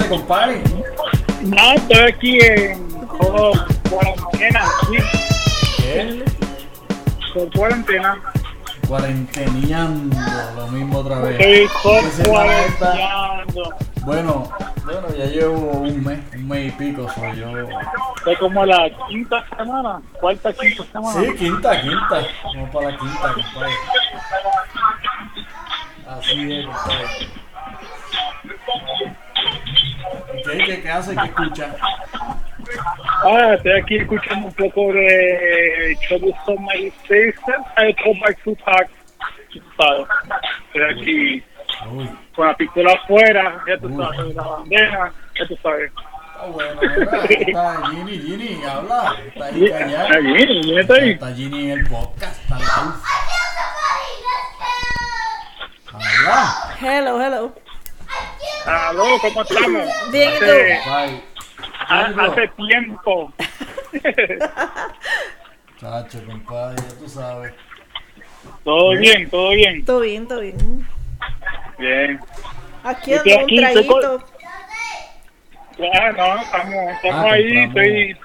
hace, compadre? No, estoy aquí en cuarentena, sí, ¿Qué? por cuarentena. Cuarenteneando, lo mismo otra vez. Estoy cuarenteando. Bueno, bueno, ya llevo un mes, un mes y pico soy yo. Estoy como la quinta semana, cuarta, quinta semana. Sí, quinta, quinta. Vamos para la quinta, compadre. Así es, compadre. ¿Qué, qué, hace? ¿Qué escucha? Ah, estoy aquí escuchando un poco de Troublesome My Station, I Back to. ¿sabes? Estoy aquí Uy, con la pistola afuera, ya tú sabes, con la bandera, ya tú sabes. está bueno, ¿verdad? Está Ginny, Ginny, habla. Está ahí Y- callado. Allí, ¿quién está ahí? Está Ginny en el podcast, está live. Habla. Hello, hello. Aló, ¿cómo estamos? Bien. Hace, hace tiempo. Chacho, compadre, ya tú sabes. todo bien, todo bien. Todo bien, todo bien. Bien. Aquí Estoy ando un aquí, estoy con- traguito. Ah, no, estamos, estamos Ah, ahí, estoy...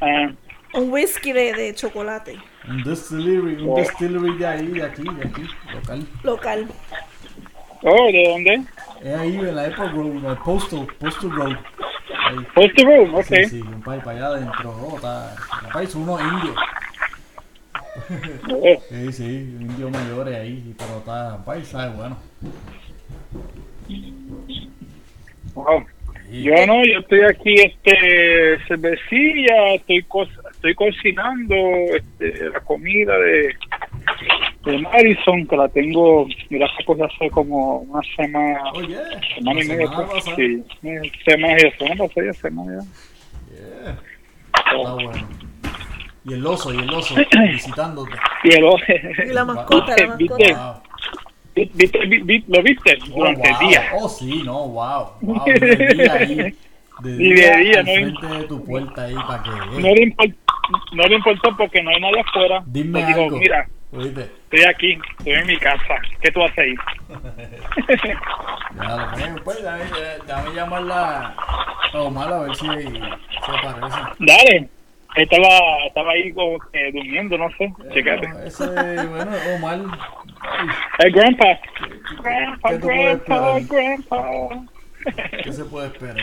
Ah, Un whisky de, de chocolate. Un distillery, un Oh. distillery de ahí, de aquí, de aquí, local. Local. oh, ¿de dónde? Es ahí en la Apple Road, el Postal, Postal Road. Ahí. Post Room, ok. Sí, sí, un país para allá adentro. Oh, está, un país son unos indios. Oh, Sí, sí, indios mayores ahí, pero está, un país sabe bueno. wow. Sí. Yo no, yo estoy aquí, este, cervecilla, estoy co estoy cocinando, este, la comida de, de Madison, que la tengo, mira, esa cosa hace como una semana, Oye, semana y media, semana pues, sí, semana y semana pasada, semana ya. Yeah, está bueno. Y el oso, y el oso, visitándote. Y el Y la mascota, la ¿Viste? mascota. Wow. ¿Viste, vi- vi- ¿Lo viste? Oh, Durante el wow. día. Oh, sí, no, wow. wow. De día ahí. De Y de día, al no hay- de tu puerta ahí para que No le, import- no le importó porque no hay nadie afuera. Dime algo. mira, Oíste. estoy aquí, estoy en mi casa. ¿Qué tú haces ahí? Ya, lo pues, dame, dame llamarla a Omar a ver si se aparece. Dale. Estaba, estaba ahí como que durmiendo, no sé. Checate. Bueno, ese, bueno, Omar. El grandpa. ¿qué- Grandpa, qué grandpa, grandpa. ¿Qué se puede esperar?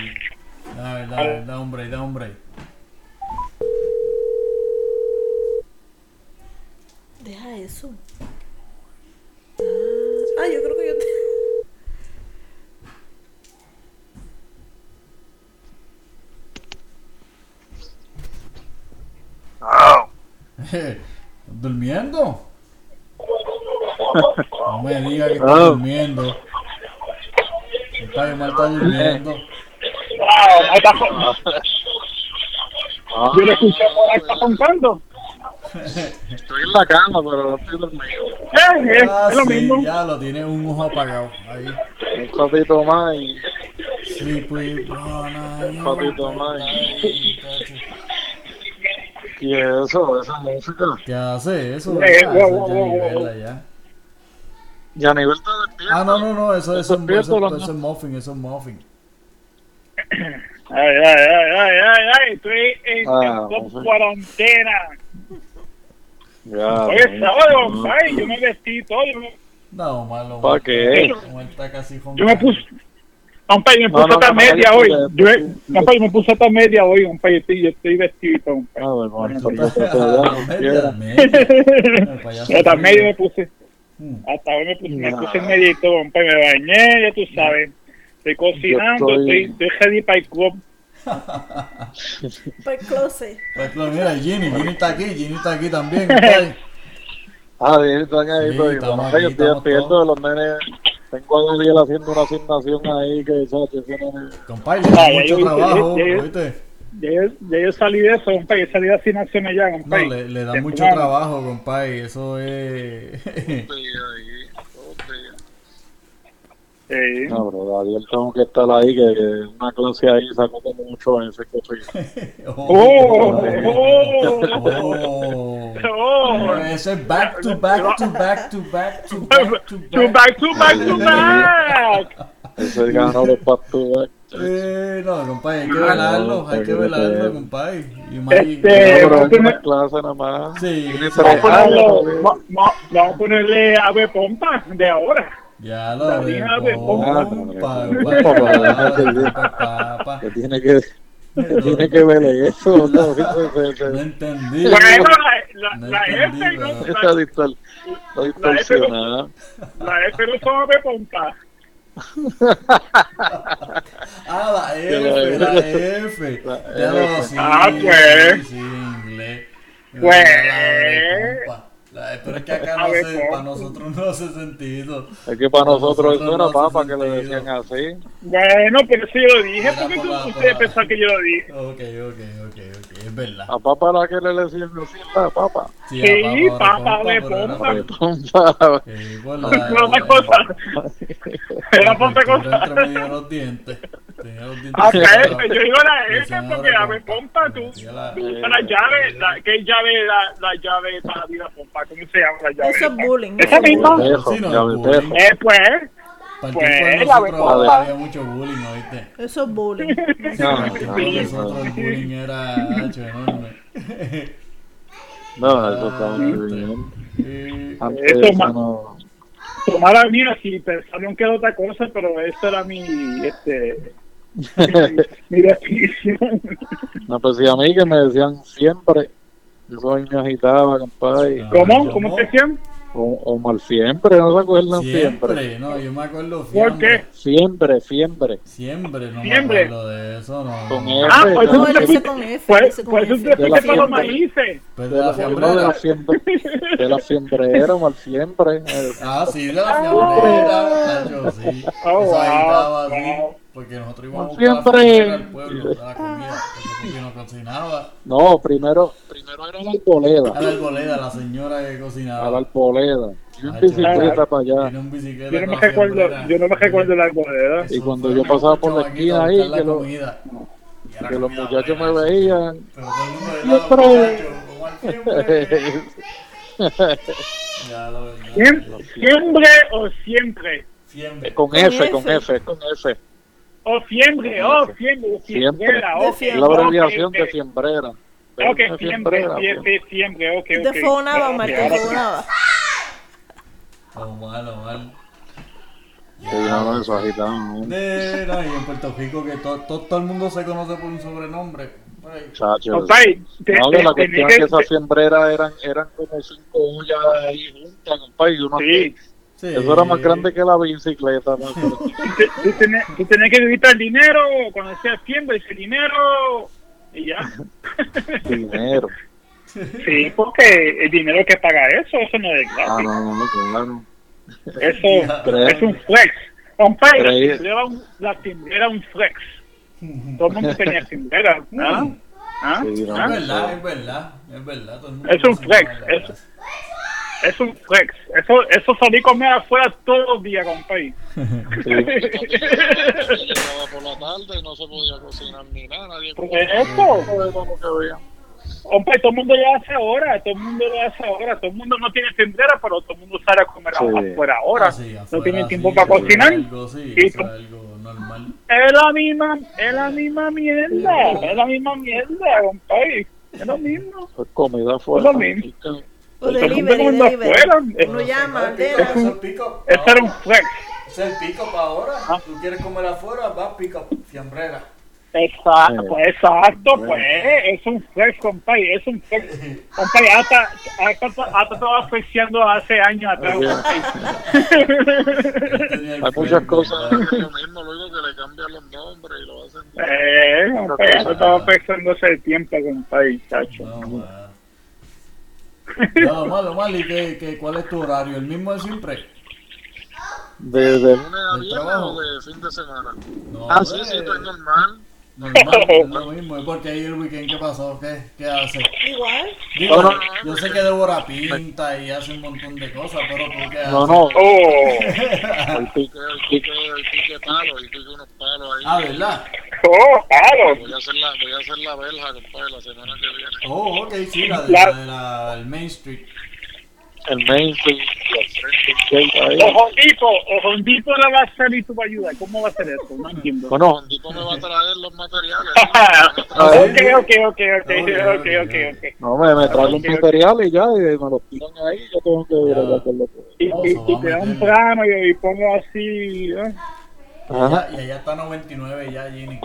Dale, dale, da un break, da un Deja eso. Ah, ah, yo creo que yo te... ¿Durmiendo? No me diga que está Ah. durmiendo. Está Omar está durmiendo. Wow, ahí está. Ah, Yo lo escuché por ahí, está roncando. Estoy en la cama, pero no estoy dormido. Eh, eh, Ah, es lo sí, mismo. ya lo tiene un ojo apagado. Ahí. Un ratito más y Sleep with eye Papito, open. man. Ay, muchacho. ¿Y eso? Esa música. ¿Qué hace eso? Eh, ¿verdad? wow, Eso wow, es wow, Yanibel wow. allá. Y a nivel de despierto. Ah, no, no, no, eso, eso, eso, eso, eso es muffin, eso es muffin. Ay, ay, ay, ay, ay, ay, estoy en Ah, en cuarentena. Ya, Oye, no. sábado, ay, yo me vestí todo. Yo me, No, malo. ¿Para qué? Yo me puse, compa, yo me puse no, esta no, media no, hoy. Yo, no, compa, yo me puse esta media hoy, compa, yo estoy, yo estoy vestido, compa. Ah, bueno, media, media. El Hasta medio me puse, Mm. hasta hoy me puse, me puse en medio y todo, compa, me bañé, ya tú sabes. Estoy cocinando, estoy- estoy ready para el club. Fue close. Pues, mira, Ginny, Ginny está aquí, Ginny está aquí también. compadre. Ah, bien, están ahí. Sí, pues, estamos yo estoy despierto de los nenes. Tengo a Daniel haciendo una asignación ahí que. Ese nene- Compadre, le da Ah, mucho yo- trabajo, ya- ya- ¿oíste? Ya yo, ya yo salí de eso, compa, yo salí de asignaciones ya, compa. No, le, le da mucho trabajo, compadre, eso es... Dos días ahí, dos días. Sí. No, pero Daniel tengo que estar ahí, que, que una clase ahí sacó como mucho en ese coche. Oh, Oh. Oh. Eso es back to back to back to back to back to To back. back, to back, to back. Ese ganó los pastudas. Eh, no, compadre, hay que velarlo, hay que velarlo, compadre. Este, pero vamos a es una poner- clase nada más. Sí, vamos a ponerle ave pompa de ahora. Ya lo La de de. Que tiene que, que tiene que ver eso. No, entendí. Bueno, la, la, No la entendí, F no, Está distor- está distorsionada. la, la F no son ave pompa. Ah, la F, la la F. Ya lo Ah, pues. Pues. La de. La- Pero es que acá no sé, para nosotros no hace sentido. Es que para nosotros eso no era papa que le decían así. Bueno, pero eso yo lo dije. ¿Por qué la- ustedes la- pensaban que yo lo dije? Ok, ok, ok, ok, es verdad. A papa la que le decían así, la papa. Sí, Sí, a papa de pompa. De pompa. Sí, No, la- otra cosa. Era por otra cosa. entre medio de los dientes. Tenía los dientes la separados. F, yo digo la F porque ahora ave pompa tú. La- La llave, la, ¿qué llave? La, la llave para la pompa, ¿cómo se llama la llave? Eso es bullying. Esa eso es misma. Sí, no, bullying. Eh, pues, Pues, la verdad. había mucho bullying, ¿oíste? Eso es bullying. No, no, nosotros el bullying era hacho, enorme. No, eso está muy bien. Antes Eso eso ma- no. tomara mía, si pensaron que era otra cosa, pero esa era mi, este, mi, mi definición. No, pues sí, a mí que me decían siempre. Eso ahí me agitaba, compadre. Ah. ¿Cómo? ¿Cómo se llama? O, o mal siempre, no se acuerdan siempre. Siempre, no, yo me acuerdo ¿Por siempre. Siempre, siempre. Siempre, no Siempre. me acuerdo de eso, no. Con no. F. Ah, pues No, te dice fuiste, con F. pues, con pues F. te para los maíces. Pues De de la la, no, de la siempre, de la mal siempre. Ah, sí, de la tacho, sí. Oh, Eso agitaba wow, wow. Porque nosotros íbamos a Siempre. buscar la fiambrera al pueblo, de la comida, porque papi no cocinaba. No, primero, primero era la arboleda. A la arboleda, la señora que cocinaba. A la arboleda. Y en Tacho, bicicleta para allá. Vino en bicicleta Yo no me la recuerdo, yo no me recuerdo la arboleda. Eso Y cuando yo pasaba por la esquina a ahí, la que lo- Que los muchachos me veían. Siempre. siempre. Ya lo verdad. ¿Siem- ¿Siempre o siempre? Siempre. con Con F, con F. F, con F. O siempre, oh, siempre, Siempre. siembrera, De ok. fiembre. Es la abreviación de ok. fiembrera. Ok, De siempre, siempre, ok, ok. Te fonaba, Omar, te fonaba. Oh, malo, mal. Sí, ya no, eso. De, no, y en Puerto Rico que to- to- todo el mundo se conoce por un sobrenombre. Chacho. Te- No, te- que la cuestión es que que- esas fiembreras eran, eran como cinco ollas ahí juntas, compadre. Y uno Sí, sí. Eso era más grande que la bicicleta. ¿no? tú, te- tú tenés que gritar dinero cuando sea siempre, ese dinero y ya. Dinero. Sí, porque el dinero que paga eso, eso no es Ah, gratis. no, no, no, claro. Eso es un flex. Compadre, la un- la timbrera era un flex. Todo el mundo tenía timbrera. ¿Ah? ¿Ah? Sí, no, ¿Ah? Es verdad, es verdad, es verdad. todo el mundo Es un flex, es-. Es un flex. Eso, eso salí a comer afuera todos los días, compadre. Sí. Llegaba por la tarde y no se podía cocinar ni nada. Nadie ¿Por comía. qué esto? Como que veía. Hombre, todo el mundo lo hace ahora, todo el mundo lo hace ahora, todo el mundo no tiene tendera, pero todo el mundo sale a comer Sí. afuera ahora. Ah, sí, no afuera, sí, tiempo para cocinar. Algo, sí, Y eso tú- es algo normal. Es la misma, es la misma mierda, es la misma mierda, compadre. Es lo mismo. Pues comida afuera. Es lo mismo. Mundo delivery, delivery. Uno llama, es pico. Ese era un flex. Es el pico para ahora. Ah. Tú quieres comer afuera, vas pico, fiambrera. Exacto, pues exacto, pues es un flex, compadre, es un flex. Compadre, hasta, hasta, hasta estaba flexeando hace años atrás. Hay muchas cosas lo mismo, luego que le cambian los nombres y lo hacen. Eh, compadre, hasta estaba flexando hace tiempo, compadre, chacho. No, man. No, malo, malo. ¿Y qué, qué, cuál es tu horario? ¿El mismo de siempre? ¿De, de lunes a ¿Del viernes trabajo? o de fin de semana? No, Ah, sí, sí, estoy normal. Normal, es lo mismo. ¿Y porque ahí el weekend qué pasó? ¿Qué, qué hace? Igual. Digo, No, no, yo sé que Débora pinta y hace un montón de cosas, pero tú qué haces? No, no. Oh, El pique, el pique, el pique palo, y pique unos palos ahí. Ah, ¿verdad? oh, claro. Voy a hacer la, voy a hacer la verja, compadre, la semana que viene. Oh, ok, sí, la de La- la, de la- el Main Street. El main street, yes. ahí. O Hondipo, o Hondipo le va a salir tú para ayudar. ¿Cómo va a ser eso? No entiendo. Bueno, me va a traer los materiales. ok, ok, ok, ok, ok, ok, no, me, me traen los materiales y ya, y me los tiran ahí, yo tengo que lo que... Y, y, y a te da un plano y, y pongo así. ¿eh? Y allá, y allá está 99 ya, Ginny.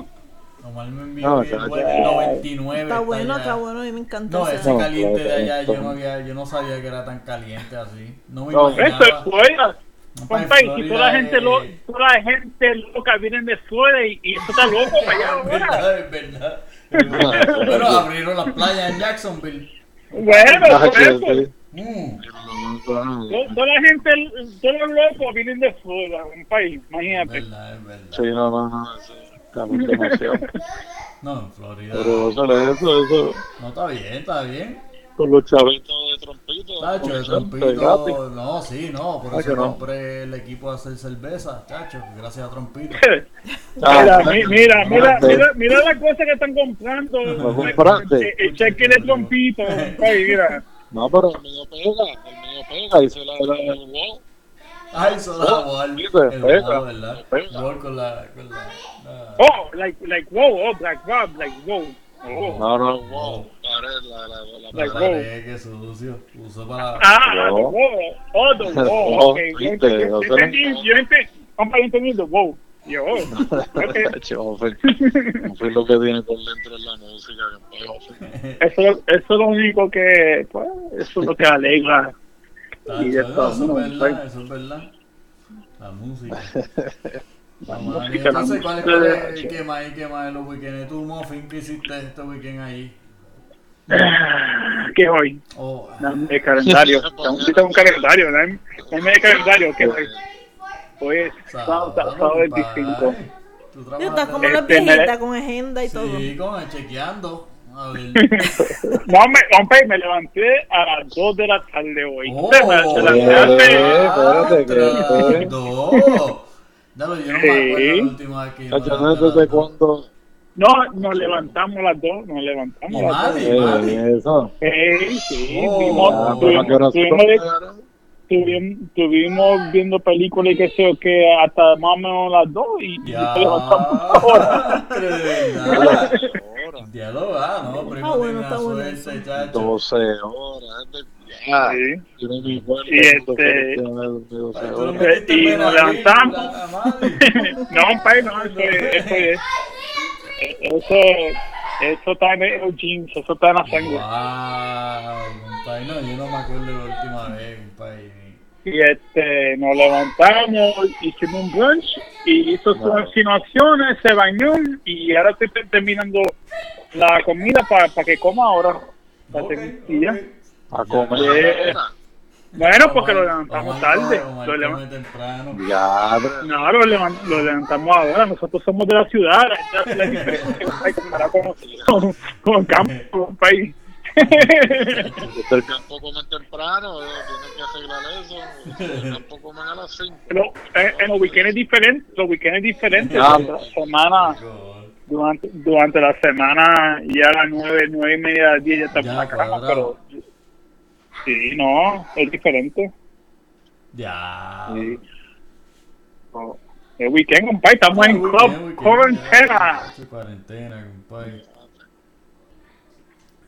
Nomás me envió No, el 99. Está bueno, está bueno, a mí me encanta No, ese. caliente de allá, yo no, había, yo no sabía que era tan caliente así. No me No, imaginaba. Eso es Florida. Compa, pa, y si toda la gente, lo, toda la gente loca viene de Florida y, y eso está loco para allá Es ahora. verdad, es verdad. Es verdad. Pero abrieron las playas en Jacksonville. Bueno, Ah, por eso. Mm. To- Toda la gente, todos los locos vienen de Florida, un país, Es imagínate. verdad, es verdad. Sí, no, no, no, muy demasiado. No, en Florida. Pero eso, eso, eso, No, está bien, está bien. con los chavitos de trompito. Tacho, de. Trompito. No, sí, no. Por Ah, eso no. compré el equipo de hacer cerveza, chacho. Gracias a Trompito. Mira, Ah, mi- mira, mira, mira, mira las cosas que están comprando. ¿Lo compraste? El, el cheque de trompito, mira. No, pero el mío pega, el mío pega, dice la, la, el wow. Ay, igual. Sí, pues, El juego, ¿verdad? Gol con la. Con la, la- Oh, like, like, wow, oh, Black Rob, like, wow. Oh. No, no, Wow, la, la, la, la que sucio. Uso para. Ah, No. the wow. Oh, the wow. No, Okay, yo viste, yo entendí, yo entendí, compa, yo entendí the wow. Yo, oh, okay. Lo que tiene por dentro es la música. Eso, eso es lo único que, pues, eso es lo que alegra. Y eso, esto, es no, verdad, eso es verdad. La música. La Vamos, Dani, música, entonces, ¿cuál es, cuál es- qué más y qué más de los weekends? ¿Tú, Muffin, qué hiciste este weekend ahí? Ah, ¿Qué hoy? Oh, Dame el calendario. Un calendario, el calendario. que hoy? Hoy es sábado, sábado 25. compadre. Tú Yo trabajas está como la Este, viejita con agenda y todo. Sí, con chequeando. A ver. No, me, hombre, me levanté a las 2 de la tarde hoy. Oh, Se me- dos. Dalo, yo no me acuerdo Sí. la última vez que yo ¿no desde dos. No, nos levantamos a las 2, nos levantamos Y a las 2. Madi, Madi. Eh, eso. Sí, sí, Oh. vimos- Ah, tuvimos- pero ¿a qué hora se tuvimos, tuvimos, tuvimos viendo películas y que sé yo, que hasta más o menos las 2 y, y Ya. nos levantamos ahora. De verdad. Horas, Diálogo, ah, no, primo, Ah, bueno, está bueno suerte, eso. chacho. 12 horas. Ya. Sí. Y este- fue que me dormí 12 Ay, tú lo horas. metiste en Y nos levantamos. no, pai, no, eso es, eso es, eso, eso está en el jeans, eso está en la sangre. Wow, compadre, no, yo no me acuerdo la última vez, compadre. Y este, nos levantamos, hicimos un brunch y hizo sus insinuaciones, se bañó y ahora estoy te- terminando la comida para que coma ahora. Pa' Ok, ter- y ya. ok. A comer. Eh, Bueno, porque lo levantamos tarde. Lo come levan- temprano. Ya, No, lo, levan- lo levantamos ahora. Nosotros somos de la ciudad. La la diferencia hay que comparar con, con, con el campo, con un país. El campo comen temprano, eh, tienen que arreglar eso. El campo comen a las 5. Pero en, en los weekends es diferente. Los weekends es diferente. Ya. La semana, durante, durante la semana, ya a las nueve, nueve y media, diez ya estamos Ya, en la cama. Pero sí, no, es diferente. Ya. Sí. Oh, El weekend, compadre, estamos en Ah, club cuarentena. Cuarentena, compadre.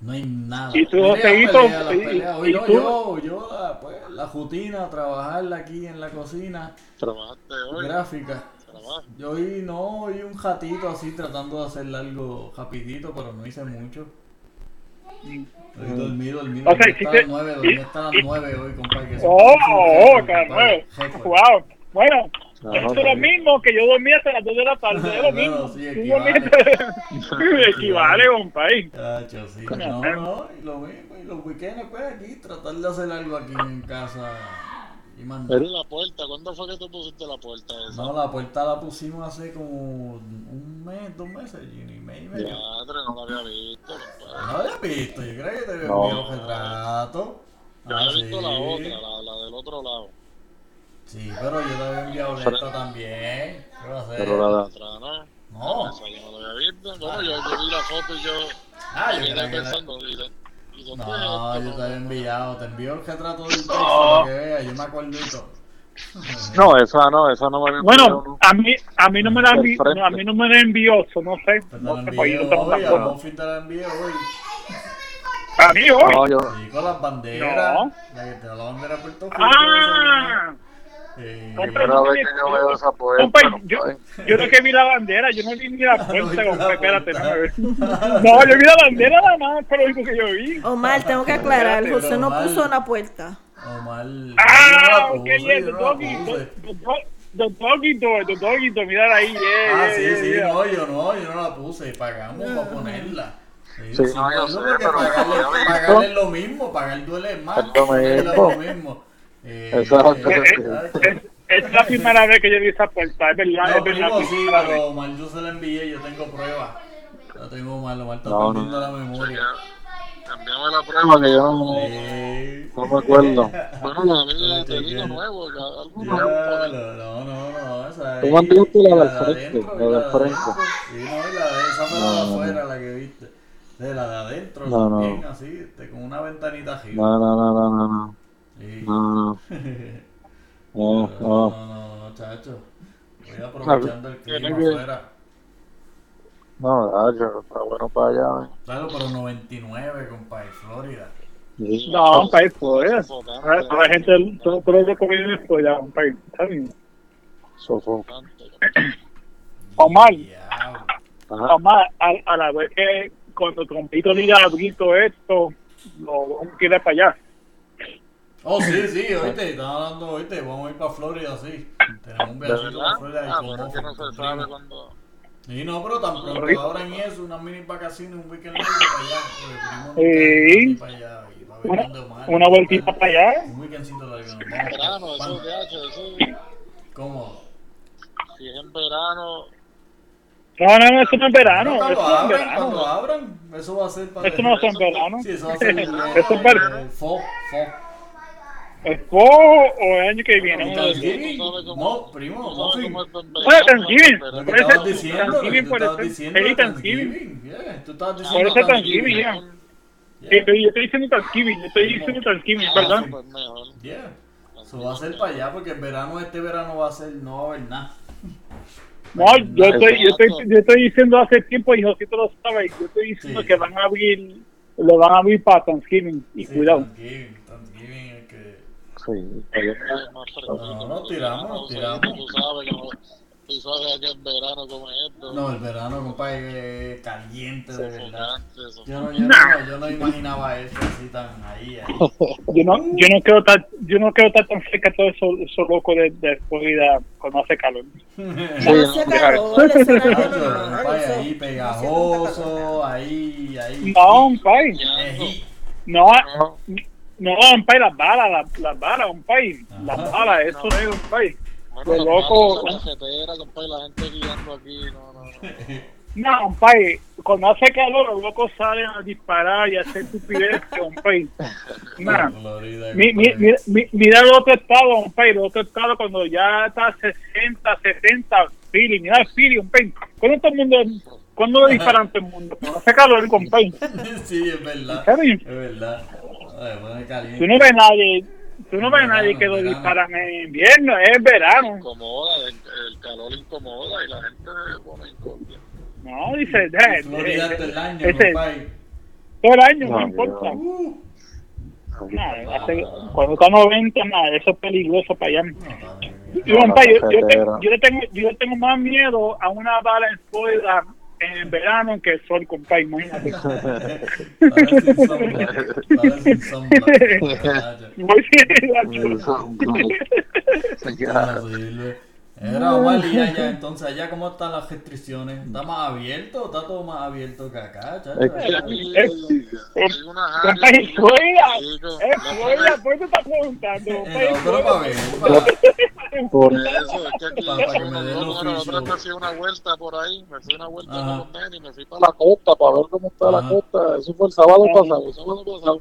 No hay nada. Y tú, Pelea, Joseguito, pelea, la y- pelea. y- Hoy y no, tú- yo, yo, la, pues, la rutina, trabajarla aquí en la cocina, Trabajaste hoy, gráfica. trabajo. Yo hoy no, hoy un ratito así tratando de hacer algo rapidito, pero no hice mucho. Hoy dormí, dormí, O sea, dormí hasta hiciste- las nueve, dormí y- hasta las y- nueve hoy, compadre. Oh, oh, compadre. Wow. Bueno, Ajá, esto es lo sí. mismo que yo dormí hasta las 2 de la tarde. Es lo mismo. sí, Tú equivale. Equivale, compadre. Sí. No, no, y lo mismo, y los weekends pues aquí, tratar de hacer algo aquí en casa y mandar. Pero la puerta, ¿cuándo fue que tú pusiste la puerta esa? No, la puerta la pusimos hace como un mes, dos meses, Gini, mes y medio. Madre, no la había visto, compadre. No había visto, yo creo que te había No. enviado retrato. Yo Ah, había visto la sí. otra, la, la del otro lado. Sí, pero yo te había enviado esta también. ¿Qué va a hacer? Pero la de Atrás, ¿no? No. Esa yo no la había visto. Bueno, yo, yo vi la foto y yo Ah, yo que la- y No, yo te había enviado. Te envío el retrato del texto No. para que veas. Yo me acuerdo y todo. No, esa no, esa no me había Bueno, a mí, a mí no me la envió, a mí no me la envió, no sé, Pues no sé, pues yo no tengo la envío hoy. A mí hoy. No, yo, Sí, con las banderas. No. La que te da la bandera de Puerto Rico. Ah, Eh, vez que yo veo esa puerta. Compa, no, yo, ay. yo no que vi la bandera, yo no vi ni la no puerta, compa, espérate, ver. No, yo vi la bandera nada más, fue lo único que yo vi. Omar, tengo que aclarar, Espérate, José no Omar. puso una puerta. Omar. Ah, no ok, yeah, the no la doggy, the, the, dog- the doggy door, the doggy door, mira ahí, yeah, Ah, yeah, sí, yeah, sí, yeah. no, yo no, yo no la puse, pagamos para ponerla. Sí, no, yo sé, pero pagarle, lo mismo, pagar duele más. Es lo mismo. Lo mismo. Eh, Exacto. eh, Es, es la primera vez que yo vi esa puerta, es verdad, No, es verdad. primo, sí, pero Omar yo se la envié, yo tengo pruebas. La tengo mal, Omar está No, no. perdiendo la memoria. Envíame la prueba. Que yo no, Eh, no me acuerdo. Bueno, la vi de Telino nuevo, algunos Ya, no, no, no, esa Tú enviaste la del de frente, la del de frente. Sí, no, y la de esa fue la No, de no, afuera, la que viste. De la de adentro, No, no. también así, este, con una ventanita. No, no, no, no, no, no. Sí. No, no. No, No, no. no, no, chacho. Voy aprovechando el clima afuera. No, Nacho, está bueno para allá. ¿eh? Claro, pero 99, compadre, Florida. Sí. No, un país. Sofocante. Ahora toda la gente, todo, todo lo que viene es fuera, un país. Está bien. Sofoco. Omar. Omar, a, a la vez que cuando Trompito diga abrir todo esto, lo vamos a ir para allá. Oh, sí, sí, oíste, están hablando, oíste, vamos a ir para Florida, sí. Tenemos un ¿De viajecito verdad? para Florida y Ah, con pero es que no se sabe cuándo. Sí, no, pero tan pronto Rico. abran eso, unas mini vacaciones, un weekend largo para allá. nunca Sí. ha ido para allá, y va a ver Una, dónde una vueltita para allá. Un weekendcito largo, nos Verano, eso H, eso. Cómodo. Si es en verano, No, no, no, eso no es verano. No, Eso cuando no es abran, cuando verano. abran, eso va a ser para... Eso no es en verano. Sí, eso va a ser... Eso es verano. eh, Fo, fo. ¿Es fo o el año que viene? Thanksgiving, Mo, primo, en Bueno, verano, Thanksgiving. Puede estabas ser diciendo, lo que Thanksgiving, puede ser. Thanksgiving. Puede ser Thanksgiving. Ya. Pero yo estoy diciendo Thanksgiving, yo estoy diciendo Thanksgiving, ¿verdad? pues. Yeah. Eso va a ser para allá porque en verano, este verano va a ser, no va a haber nada. No, yo estoy, yo estoy, yo estoy diciendo hace tiempo, y Josito lo sabe, yo estoy diciendo Sí. que van a abrir, lo van a abrir para Thanksgiving, y Sí, cuidado. Thanksgiving, Thanksgiving. Sí, No, no, tiramos, tiramos. Tú sabes tú sabes que en verano como esto. No, el verano, compadre, es caliente de verdad. Yo no, yo, no, yo no imaginaba eso así tan ahí, ahí. Yo no, yo no quiero estar, yo no quiero estar tan cerca de todo eso, eso loco de, de Florida cuando hace calor. No hacía no, calor, compadre, eso- ahí pegajoso, ahí, ahí. No, Ejí. no, No, no, un país, las balas, las, las balas, un país, las balas, eso no es un país. bueno, Lo los loco- malos, esa carretera, compadre, la gente guiando aquí, no, no, no. No, un país, cuando hace calor, los locos salen a disparar y a hacer estupidez, un país. Nah. Mi, mi, compadre. mi, mi- mira el otro estado, un país, el otro estado cuando ya está 60, 70, Philly, mira el Philly, un país. ¿Cuándo todo el mundo, cuándo le disparan todo el mundo? Cuando hace calor, un país. Sí, es verdad. Es verdad. Ay. Tú no ves nadie, tú no ves Verano, nadie que lo disparan en invierno, es verano. Incomoda, el, el calor incomoda y la gente se pone incómoda. No, dice, eh, eh, todo el año, ese- todo el año, no No, importa. Uh. Hace- cuando está 90, nada, eso es peligroso para allá. Yo, yo, yo le tengo, yo le tengo más miedo a una bala en Florida en verano que el sol, compa, imagínate. Era Omar y allá, entonces allá cómo están las restricciones, ¿está más abierto o está todo más abierto que acá, chacho? Es Es- Florida, Sí, con- es Florida, ¿por qué te estás preguntando? Eh, compa, no, en pero para Florida. ver, para- Por Eso, es que aquí Para- que me den los la otra me fui una vuelta por ahí, me fui una vuelta Ajá. con los nenes y me fui para la costa, para ver cómo está la costa. Eso fue el sábado pasado. El sábado pasado.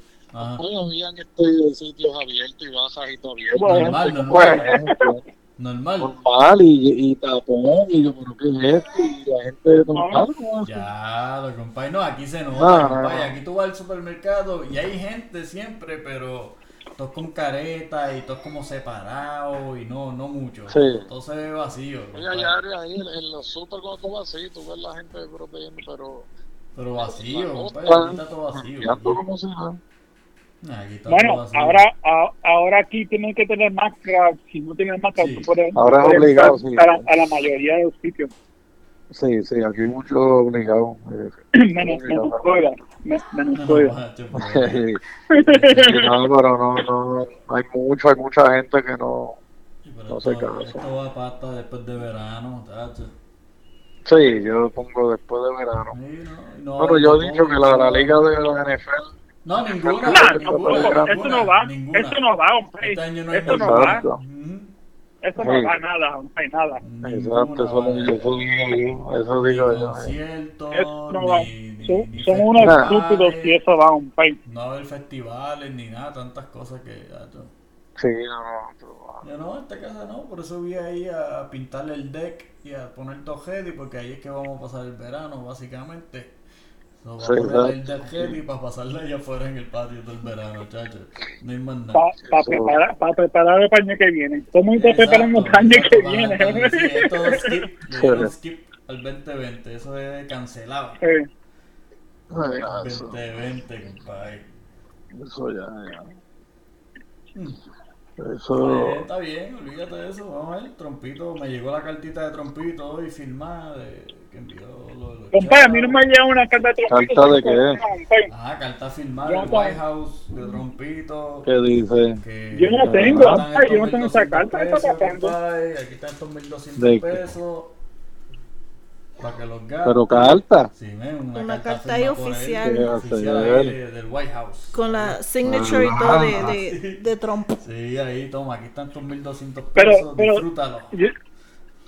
Pues habían este, sitios abiertos y bajas y todo abierto. Normal, normal. Bueno, Normal. normal y, y tapón y yo, pero ¿qué es esto? Y la gente normal. Ya, lo compadre. No, aquí se nota, No, no, compadre. no. Aquí tú vas al supermercado y hay gente siempre, pero todos con careta y todos como separados y no, no mucho. Sí. Todo se ve vacío. Oye, hay áreas ahí en, los super cuando tú vas así, tú ves la gente protegiendo, pero Pero vacío, compadre. Ah, Aquí está todo vacío. Ya todo como se va. Bueno, vacío. ahora, a- ahora aquí tienen que tener máscara. Si no tienen máscara, Sí. tú puedes, Ahora es obligado, sí. a, la, a la mayoría de los sitios. Sí, sí, aquí hay mucho obligado. eh. menos, menos Florida. Me- No, pero- no, pero no, no, hay mucho, hay mucha gente que no. No sé esto, caso. esto va pasta después de verano, tacho. Sí, yo pongo después de verano. Sí, no, no, Bueno, yo he dicho que la, la liga de la NFL. No, ninguna. No, ninguna, ninguna, eso no va, ninguna. eso no va, hombre. Este año no hay Eso no va, eso no Sí. va nada, hombre, nada. Exacto, eso, eso digo yo. Eso digo yo. conciertos, Eso no va. ni, ni- Son, son unos Nada. estúpidos y eso va, hombre. No va a haber festivales ni nada, tantas cosas que. tacho. Sí, no, no. Yo no, esta casa no, por eso voy ahí a pintarle el deck y a poner todo ready, porque ahí es que vamos a pasar el verano, básicamente. So, voy a Sí, poner el deck ready para pasarle allá afuera en el patio todo el verano, chacho. No hay más nada. Para Eso- preparar, pa preparar el año que viene. Todo el mundo está Exacto, preparando el año exacto, que viene. sí, esto es skip, skip al 2020, eso es cancelado. Sí. Eso, 2020, compadre. eso ya, ya. Mm. Eso. Eh, está bien, olvídate de eso. Vamos a ver, Trompito, me llegó la cartita de Trompito hoy firmada de, que envió lo de los Compadre, a mí no me ha llegado una carta de trompito. ¿Carta de qué? Ah, carta firmada del White House de Trompito. ¿Qué dice? Que Yo no tengo, ay, yo no tengo esa 1200 carta, ¿qué está pesos, pasando? compadre, Aquí están estos 1200 ¿De qué? pesos. Para que los gastes. Pero carta. Sí, una, Una carta, carta ahí por él, oficial. oficial ahí de- del White House. Con la signature y todo de, de, de Trump. Sí, ahí, toma, aquí están tus 1200 Pero- pesos, pero- disfrútalo. Yo-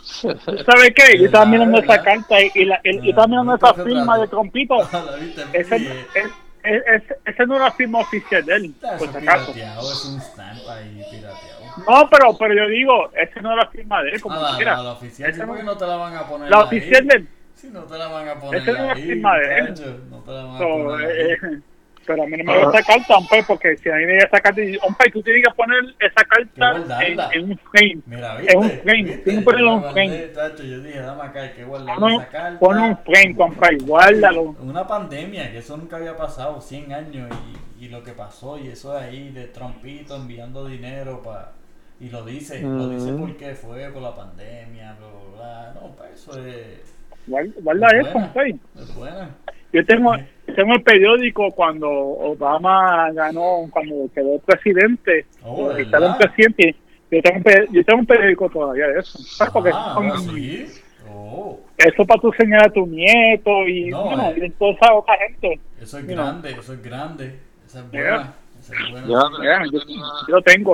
¿Sabes qué? Yo estaba ¿Verdad, mirando esa carta y, y la, el- yo estaba mirando esa ¿viste firma de trompito. Ah, ¿la viste? Ese, eh. es, es, es- esa no es la firma oficial de él, por es si acaso. pirateado, es un stamp ahí pirateado. No, pero, pero yo digo, esa no es la firma de él, como Ah, la, quiera. la, la oficial, sí, no- porque no te la van a poner La ahí. oficial de él. Si no te la van a poner Esa no es la ahí, firma de él. No te la van a So, poner eh, ahí. eh, pero a mí no me va a esa carta, hombre, porque si a mí me llega esa carta, y, hombre, tú tienes que poner esa carta en, en un frame. Mira, es ¿viste? un frame, ¿Viste? tienes que ponerlo en un frame. tacho, Yo dije, dame acá, hay que guardar Pon, esa carta. pon un frame, compadre, guárdalo. Una pandemia, que eso nunca había pasado, 100 años, y, y lo que pasó, y eso de ahí de Trumpito enviando dinero para... Y lo dice, lo dice Mm. porque fue por la pandemia, bla, bla, bla. No, pues eso es... Guarda, es eso, buena, compadre. Es buena. Yo tengo, tengo el periódico cuando Obama ganó, cuando quedó presidente, Oh, estaba presidente. Yo tengo, yo tengo un periódico todavía de eso. ¿sabes? Porque Ah, son- sí. Oh, eso para tu señalar a tu nieto y, No, bueno, eh. y toda esa otra gente. eso es grande, eso es grande. Esa es Yeah. buena. Esa es buena. Yo, yo lo tengo.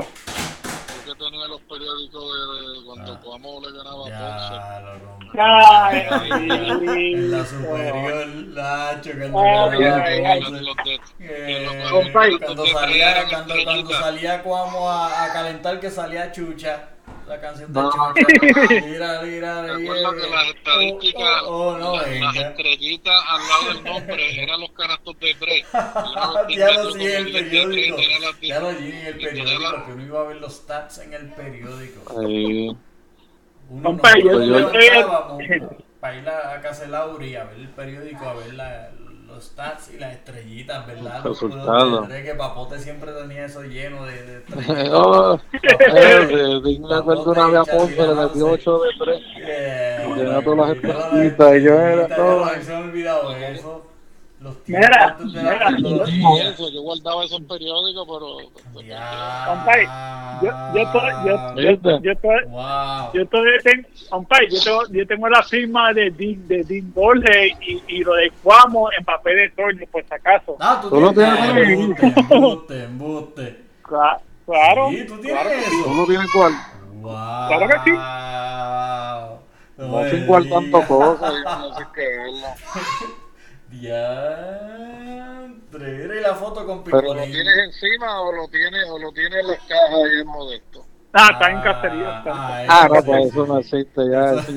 Porque tenía los periódicos de, de cuando Ah. Cuamo le ganaba a Ponce. Ya, lo compré. Ay, En la superior, la chocando Ay, con la ay, Y ay. los- Ponce. los de- Eh, los- Compadre. cuando salía, cuando, cuando salía Cuamo a, a calentar que salía Chucha, la canción de No. Mira, mira, ¿Te mira. las estadísticas, Oh, oh, no, las, estrellitas al lado del nombre eran los canastos de tres? ya lo sí, el periódico. Ya lo vi en el periódico, la- que uno iba a ver los stats en el periódico. Ahí. Uno yo- levantábamos para ir a, a casa de Lauri a ver el los stats y las estrellitas, ¿verdad? Los Resultados. de que Papote siempre tenía eso lleno de, de estrellitas. Eh, sí, me acuerdo una vez a Ponce, le metió 8 de 3. Y tenía todas las y todas estrellitas, y yo era estrellitas, todo. ya Se me ha olvidado eso. Los Mira, mira, yo guardaba esos periódicos, pero Ya. Compadre, yo, yo, yo, yo, tengo, yo tengo, yo tengo la firma de Dean, de Dean Borges y, y lo de Cuamo en papel de torno, por si acaso. Ah, tú ¿Tú tienes embuste, embuste, embuste. Cla- Claro, Sí, tú tienes claro que sí. eso. ¿Tú no tienes cuál? Wow. Claro que sí. No sin cuál tanto cosas, yo no sé qué verla. Diantre. Mira, y la foto con pero lo Picolín. tienes encima o lo tienes o lo tienes en las cajas ahí en modesto. Ah, está en cacería. está. Ah, Ah, no, pues eso no existe ya. Eso-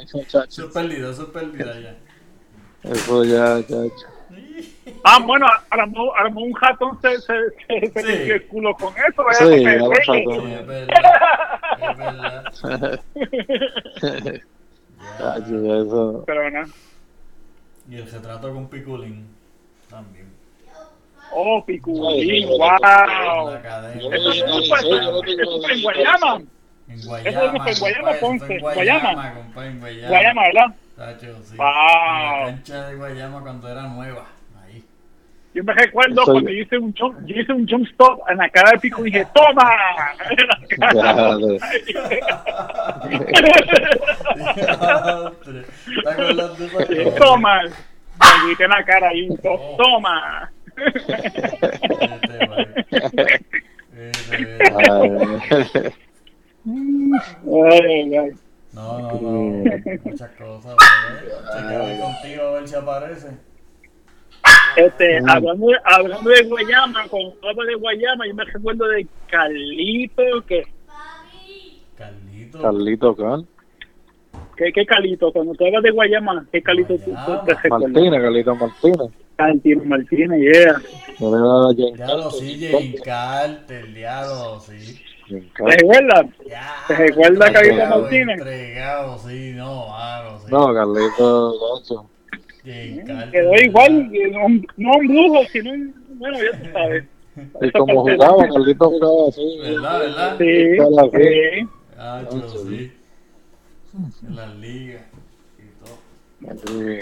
Eso, ya- eso, es perdido, eso es perdido ya. eso ya, chacho. Ah, bueno, armó, armó un ratón, se, se, se, se Sí. limpió el culo con eso. Sí, es verdad. Es verdad. Chacho, eso. Pero nada. Y el retrato con Piculín también. Oh, piculín, wow. la cadena. Yo Eso no fue en Guayama. En Eso Guayama. fue en Guayama, Ponce, en Guayama. Guayama, compa, en Guayama. Guayama, ¿verdad? Tacho, sí. Wow. En la cancha de Guayama cuando era nueva. Yo me recuerdo cuando yo hice un jump, yo hice un jump stop en la cara de Pico y dije, ¡toma! ¡Toma! Me grité en la cara ahí, Oh. ¡toma! Güey. Güey. Ay, Ay, ay. No, no, no. Muchas cosas. Chequearé contigo a ver si aparece. Este, hablando, de, hablando de Guayama, con hablo de Guayama, yo me recuerdo de Carlito, que, Carlito. Carlito Cal. que, que Carlito, cuando tú hablas de Guayama, ¿qué Carlito tú, tú te recuerdas? Martínez, Carlito Martínez. Carlito Martínez, yeah. Ya lo Jane Carter, ¿Te recuerdas? Ya, ¿Te recuerdas, entregado, Martínez? Entregado, sí, no, mano, sí. No, Carlito, Quedó igual, no, un- brujo, sino un, bueno, ya tú sabes. Y como jugaba, Carlito jugaba así. ¿Verdad, verdad? Sí, sí. Ah, chulo, sí. En las ligas y todo. Sí.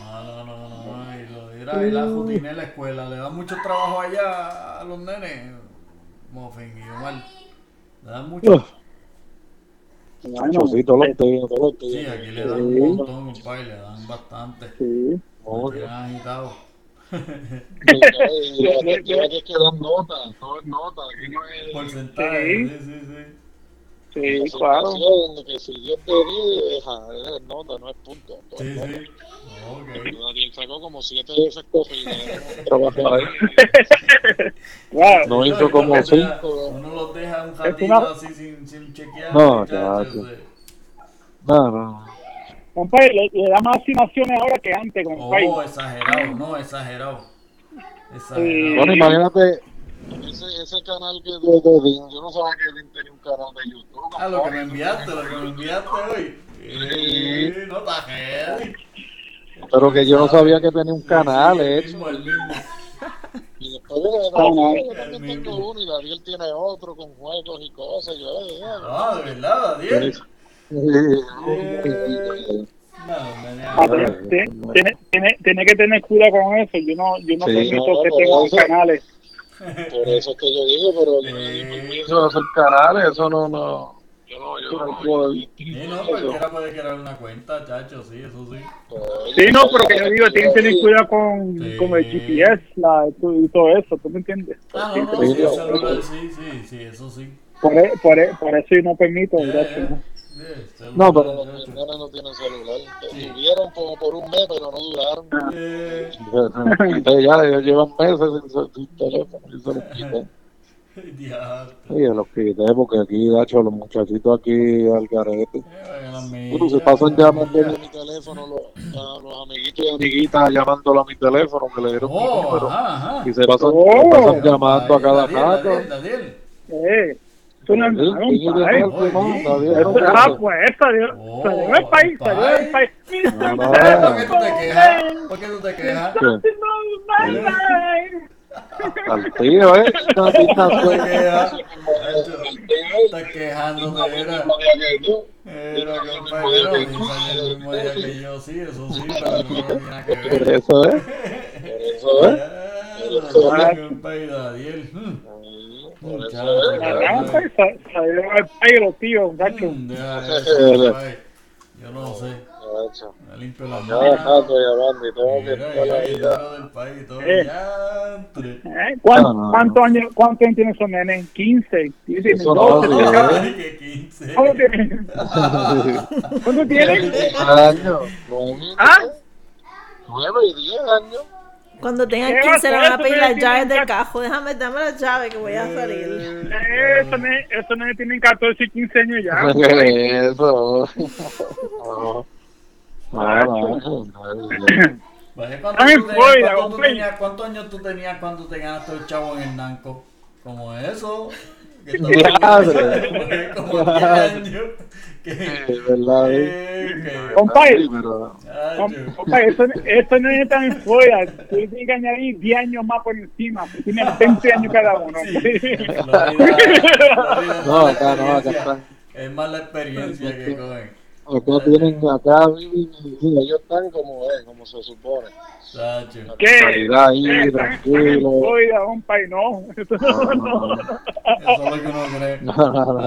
No, no, no, no. Y lo dirá, y la rutina en la escuela. Le dan mucho trabajo allá a los nenes. Mofen y Omar. Le dan mucho. Chacho, sí, todos los días, todos los Sí, días. aquí le dan un montón, compadre. Le dan bastante. Sí. Le tiran agitado. Y que dan notas, todo es nota, aquí no es Porcentaje, Sí. sí, sí, sí. Sí, claro. que si Dios te dice, es nota, no es punto. todo Sí, es nota. sí. Ok. Daniel sacó como siete de esas ahí. Wow. No hizo uno como los deja- cinco. Uno los deja un ratito así sin, sin chequear. No, eh. No, no. Compadre, le, le da más asignaciones ahora que antes, compadre. Oh, exagerado, no, exagerado. Sí. Exagerado. Bueno, imagínate, Ese, ese canal que de Godín, yo no sabía que Godín tenía un canal de YouTube. Ah, lo que me enviaste, lo que me enviaste hoy. No está heavy. Pero que yo no sabía que tenía un canal Sí, el mismo, el mismo. Y después de Ah, no. yo también tengo uno y Daniel tiene otro con juegos y cosas. Yo, de verdad, Daniel. No, Ah, tiene, tiene- tiene, tiene- tiene que tener cuidado con eso. Yo no, yo no Sí, permito no, que eso. canales. Por eso es que yo digo, pero permiso. Eso de hacer canales, eso no, no. Yo no, yo no puedo Sí, no, cualquiera puede crear una cuenta, chacho, sí, eso sí. Sí, no, pero que yo digo, tienen que tener cuidado con, Sí. con el GPS la, y todo eso, ¿tú me entiendes? Ah, no, no, Sí, sí, sí. eso sí. Por, e- por, e- por eso yo no permito, Eh, gracias. ¿no? No, pero Los nenes no tienen celular. Sí. Tuvieron como por un mes, pero no duraron. Eh, Quité ya, ellos llevan meses sin, sin teléfono y se los quité. diablo. Sí, se los quité porque aquí, Dacho, los muchachitos aquí al garete. Eh, Bueno, se ya, pasan ya. llamando a mi teléfono los, a los amiguitos y amiguitas llamándolo a mi teléfono que le dieron mi Oh, número. ajá, ajá. Y se pasan, Oh. se pasan llamando a cada rato. Eh, bien, Pero, no, ah, no. pues salió, salió del país, salió del país. No, no. ¿Por qué tú te quejas? ¿Por qué tú te quejas? Al tío, ¿eh? Una pinta ¿Por qué te quejas? Estás quejándote, era. Era, salió el mismo día que yo, sí, eso sí, pero no tiene nada que ver. eso, ¿eh? Por eso, ¿eh? Yo no sé, me limpio las manos. rato llamando y todo del país, todo Eh. ¿Eh? ¿Cuán- No, no, no. ¿Cuántos años, cuántos años tienen esos nenes? 15. Tienen Eso 12, no, ¿no? sí. Ay, que 15. ¿Cómo tienen? ¿Cuántos tienen? años, nueve, ¿Ah? nueve y diez años. Cuando tengan ¿Qué 15 le van a pedir las llaves del que- cajo. Déjame, dame las llaves que voy a salir. Eso no, eso no tienen 14 y 15 años ya. Eso. No. No, no, no. Vaya, ¿cuánto Ay, tú tenías- Florida, cuánto tú hombre. tenías- ¿Cuántos años tú tenías cuando te ganaste el chavo en el Nanco? Como eso. Que Diadre. como 10 años. Que, Es verdad, Compadre, Sí, pero-. Compa, eso, eso no es tan fuera. Tú tienes que añadir 10 años más por encima. porque Tienes 20 años cada uno. Sí. Es No, acá no, acá experiencia. están. Es más la experiencia que cogen. Acá tienen, acá viven, ellos están como, eh, como se supone. ¿Qué? Calidad ahí, ¿Qué? tranquilo. Oiga, compa, y no. Eso no, no. Eso es lo que uno cree. No, no, No,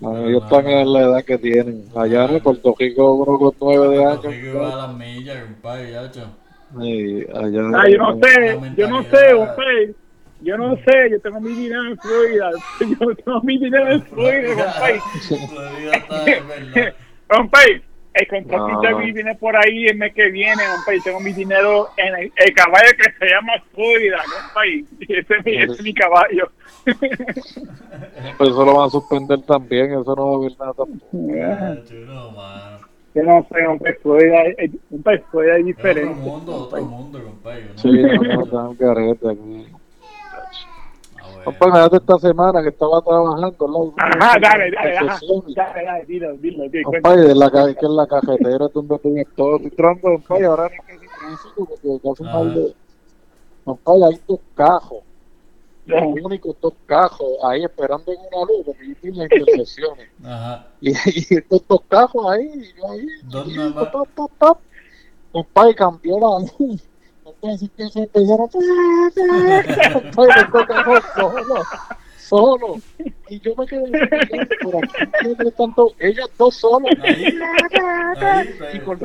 no. no, no. Mm, no, ellos están en la edad que tienen. Allá en Puerto Rico, uno con nueve de Puerto Rico iba a años. las millas, compadre. Sí, allá. Ah, yo no sé, yo no sé, mentalidad. compa. Yo no sé, yo tengo mi dinero en Florida. Yo tengo mi dinero en Florida, compa. Florida está, es verdad. Compa, el contratista No. viene por ahí el mes que viene, compa. y Tengo mi dinero en el, el caballo que se llama Florida, compa. y Ese es mi, ese es mi caballo. Eso lo van a suspender también, eso no va a haber nada tampoco. Chacho, no. Yo no sé, compa, Florida, es- compa, Florida es Es otro diferente. mundo, otro mundo, compadre. ¿no? Sí, no, no, carete aquí. Compa, imagínate esta semana que estaba trabajando. ¿no? Ajá, dale, dale, ajá. Sesiones. dale, dale, dilo, dilo. Compadre, de la, que en la cajetera es donde tú ves todo. Estoy entrando, compadre, ahora ni casi tráfico, porque casi mal de... Compadre, hay dos cajos, los únicos dos cajos ahí esperando en una luz, porque yo las intersecciones. Ajá. Y, y estos dos cajos ahí, y yo ahí, pop, pop. Compadre, cambió la luz. Se empezaron solo, solo. Y yo me quedé por aquí, mientras tanto, ellos dos ahí, Y con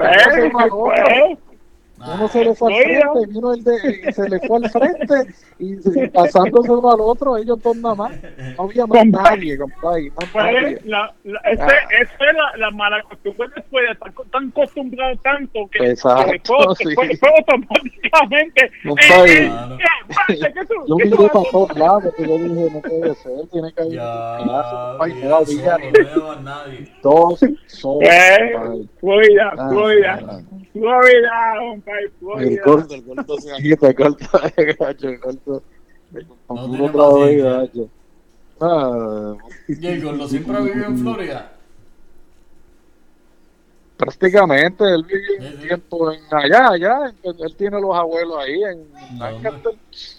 Uno se le fue al frente, vino el de, y se le fue al frente, y se- pasándose uno al otro, ellos dos nada más. No había más Compadre. nadie, compadre. Pues, nadie. la, la, ese, Ah. esa es la, la mala costumbre después de estar tan acostumbrado tanto que, Exacto, que después, sí. después, automáticamente Compadre. eh, eh, Claro. ya, basta, ¿qué tú- Yo miré para todos lados, porque yo dije, no puede ser, tiene que haber Ya, compadre, no había nadie. dos solos, Eh, compadre. Ah. Florida, compadre, El corto, el corto se agita, el corto, el gacho, el corto. No vez, paciencia. gacho. Ah, Y el gordo siempre ha vivido en Florida. prácticamente él vivió Sí, un sí. tiempo en allá, allá, él, él tiene los abuelos ahí en. Lancaster,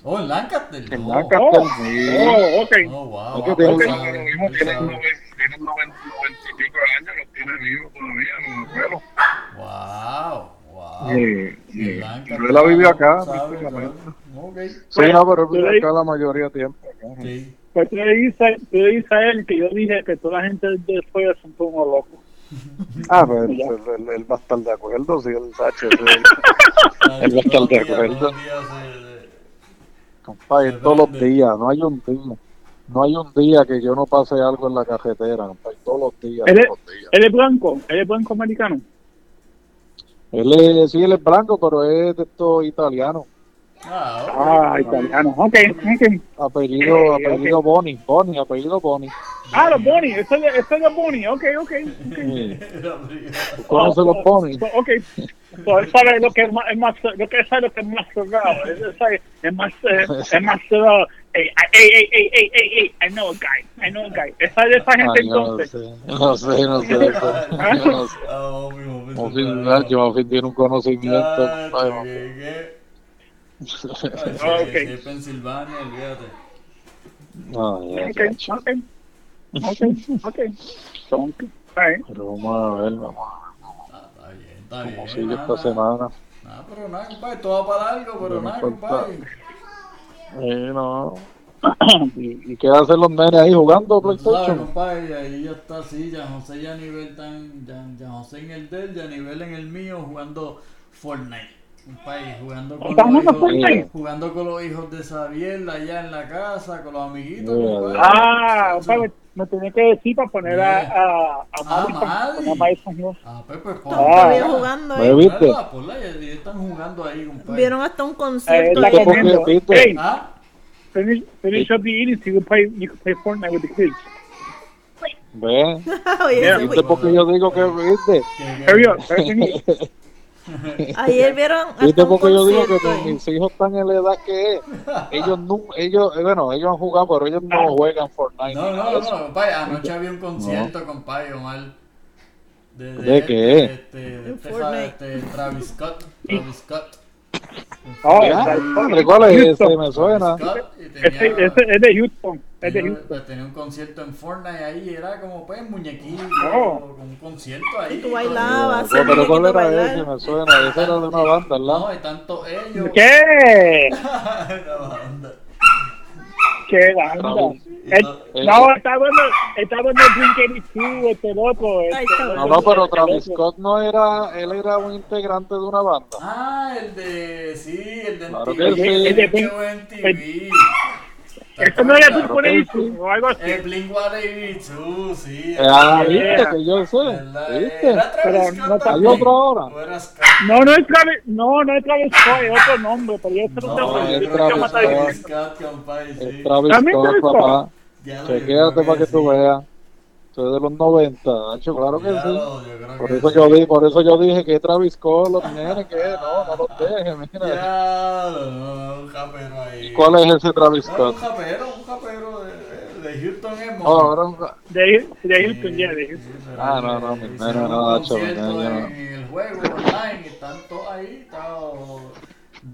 Oh, en Lancaster. en no. Lancaster, Oh, sí. oh, ok. Oh, wow. Tiene, pues, tiene sabe, lo mismo, pues, tiene sabe. noven- tiene noven- noventa y pico de años, los tiene vivos todavía, los abuelos. Wow, wow. En Lancaster, Pero él ha vivido acá, sabe, prácticamente. sabe. Ok. Sí, no, pero él vive acá la mayoría de tiempo. Sí. Pues tú le dices, tú le dices a él que yo dije que toda la gente de Florida son todos unos locos. Ah, pero él, Ya. él- él- él va a estar de acuerdo, sí, el Sacho. sí. Él va a estar de acuerdo. todos los días se- Compadre, todos los prende. días, no hay un día. No hay un día que yo no pase algo en la carretera, compadre, todos los días, es, todos los días. él es blanco, él es blanco americano. Él es, sí, él es blanco, pero es de estos italianos. Ah. Ah, italiano. Ok, ok. Apellido, apellido ok. Boni, Boni, apellido Boni. Ah, los Bonnie, eso es eso es los Bonnie. Ok, ok. okay. ¿Tú conoces los Boni? So, Ok. So, él sabe lo que es más, es más lo que él sabe lo que es más cerrado. Él sabe, es más, eh, es más cerrado. Hey, hey, hey, hey, hey, hey, hey, I know a guy, I know a guy. Esa de esa gente Ay, yo no entonces. sé, no sé, no sé. Yo no sé. Ah, mi tiene un conocimiento. Ah, ¿qué- Mofin. qué? Ah, Ay, ok. si es Pensilvania, olvídate. No, ya, Ok, Nacho. Ok. Ok. Pero vamos a ver, vamos a Ah, está bien, está ver cómo bien. sigue nada, esta semana. Nada, pero nada, compadre, todo va para algo, pero No nada, importa. compadre. Eh, no. ¿Y, ¿Y qué hacen los nenes ahí jugando PlayStation? compadre, y ahí ya está así, ya José y Anibel tan, ya, ya José en el del, ya nivel en el mío jugando Fortnite. Compadre, jugando con, ¿Estás los jugando hijos, Fortnite? jugando con los hijos de Xavier allá en la casa, con los amiguitos, Yeah. Ah, compadre, me tenía que decir para poner a, a, a Ah, Hill. Ah, pues, pues, ponla. todavía jugando ¿Me ahí. viste? Ponla, ponla, y- y están jugando ahí, compadre. Vieron hasta un Eh, concierto la comiendo. ¿Viste? Hey, Ah, finish, finish up the eating so you can play, you can play Fortnite with the kids. Ve, Oye, Yeah. ese ¿viste fue- por qué yo digo que viste? Hurry up, hurry up. Ayer vieron hasta ¿Viste un por qué yo digo que mis, hijos están en la edad que es? Ellos no, ellos, eh, bueno, ellos han jugado, pero ellos no juegan Fortnite. No, no, de no, compadre, anoche había un concierto, compadre, Omar. ¿De, ¿De qué? Este, de este, este, Travis Scott. Travis Scott. Oh, ¿cuál es ese? Me suena. Scott, y tenía- Ese, ese es de Houston, es de tenía, un concierto en Fortnite ahí, era como pues muñequito, con un concierto ahí. Y tú bailabas, No, pero ¿cuál era ese? Me suena. Ese era de una banda, ¿verdad? No, y tanto ellos. ¿Qué? Una banda. ¿Qué banda? El- Eh, no, estaba en el, estaba en el Blink 82, este Este, está. No, no, pero Travis. Scott no era, él era un integrante de una banda. Ah, el de. Sí, el de Claro MTV. que sí. El de El de-. Esto no era que 82 o algo así. El Blink 182, sí. Ah, Yeah. viste que yo sé, viste. ¿Era Travis Pero no también? ¿Hay otro ahora? ¿O era Scott? No, no es Travis, no, no es Travis Scott, es otro nombre, pero yo No, no, es Travis Scott. Es Travis Scott, papá. Chequéate para que tú veas. Soy de los 90, Nacho, claro que Ya sí. lo- Por que eso sí. yo di, por eso yo dije que Travis Scott, los nenes, que no, no los dejes, mira. Ya, no, no, un japero ahí. ¿Cuál es ese Travis No, un Scott? japero, un japero de, de Houston es Oh, ahora un- De, de Houston, ya, de Houston. Ah, no, no, mi no, un Nacho, no. En el juego online, están todos ahí, todos.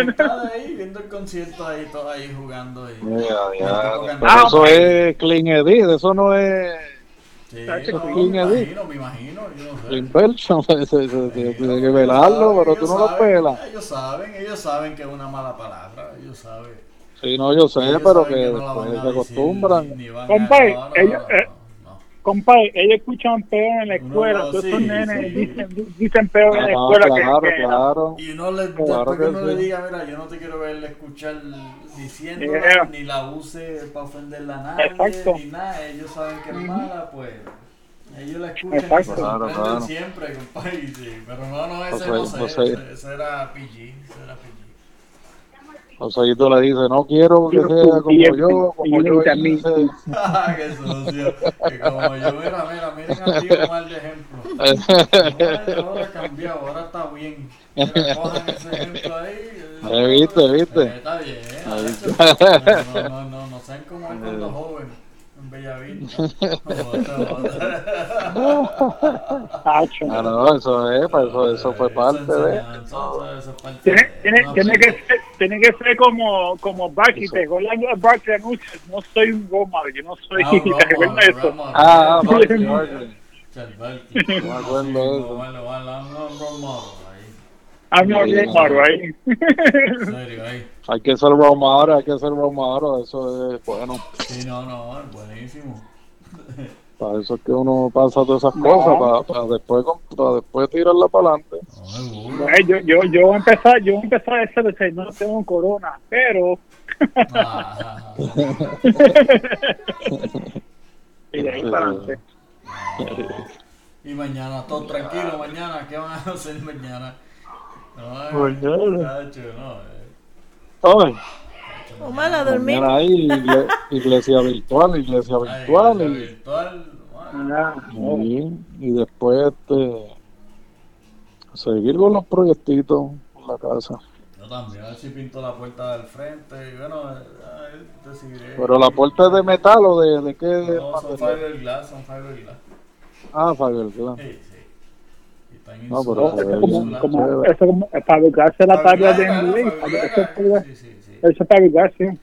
amistad ahí, viendo el concierto ahí, todos ahí jugando Ah, eso es clean edit, eso no es Sí, no, clean me imagino, me imagino, yo no sé. tiene que Ellos velarlo, saben, pero tú no lo pelas. Ellos saben, ellos saben que es una mala palabra, ellos saben. Sí, no, yo sé, Ellos pero que no van después se decir, acostumbran. no, no, ellos, no, eh, no. Ellos escuchan peor en la escuela, no, todos sí, esos nenes sí. dicen, dicen peor en la Ah, escuela que- claro, que, claro. Y uno le, Claro después que que uno le diga, mira, yo no te quiero ver escuchar diciendo, Yeah. ni la use para ofenderla a nadie, Exacto. ni nada, ellos saben que es mala, pues ellos la escuchan y se Exacto. Claro, sorprenden claro. siempre, compadre, sí, pero no, no, ese no sé, José- ese, ese era PG, ese era PG. O sea, y tú le dices, no quiero que Quiero sea como yo, como yo también. hice. ¡Qué sucio! Que como yo, mira, mira, miren mal de ejemplo. Ahora ha cambiado, ahora está bien. Mira, cojan ese ejemplo ahí. Eh, viste, viste. Eh, está bien. Ahí. No, no, no, no sean como él cuando joven. En Bellavista. Ah, no, eso es, eso, eso fue parte de. Tiene, tiene, tiene, que ser, tiene que ser como, como Barkley, te recuerdan a Barkley anuncios, no soy un Roma, yo no soy, Ah, ¿te recuerdas de eso? Ah, ah. Me me acuerdo de eso. Vale, vale, un role model ahí. I'm not right? Hay que ser Romaro, hay que ser Romaro, eso es bueno. Sí, no, no, es buenísimo. Para eso es que uno pasa todas esas No. cosas, para, para después para después tirarla para adelante. No. Pues yo, yo, yo voy a empezar, yo voy a empezar a decir, no tengo corona, pero Ah, y de ahí para adelante. Y mañana, todo tranquilo, mañana, ¿qué van a hacer mañana? No, Mañana. Nacho, no, eh. Ay, Omar, a dormir. iglesia virtual, iglesia Ay, virtual. la y- virtual, bueno. Ah, Y, y después este seguir con los proyectitos en la casa. Yo también, a ver si pinto la puerta del frente. Y bueno, eh, decidiré. Pero la puerta es de metal o de, de qué No, son fiberglass, son fiberglass. Ah, claro. Sí, sí. No, pero Eso como, como, eso como, para educarse la tabla de. Fabián, Eso es para- es educarse. Es.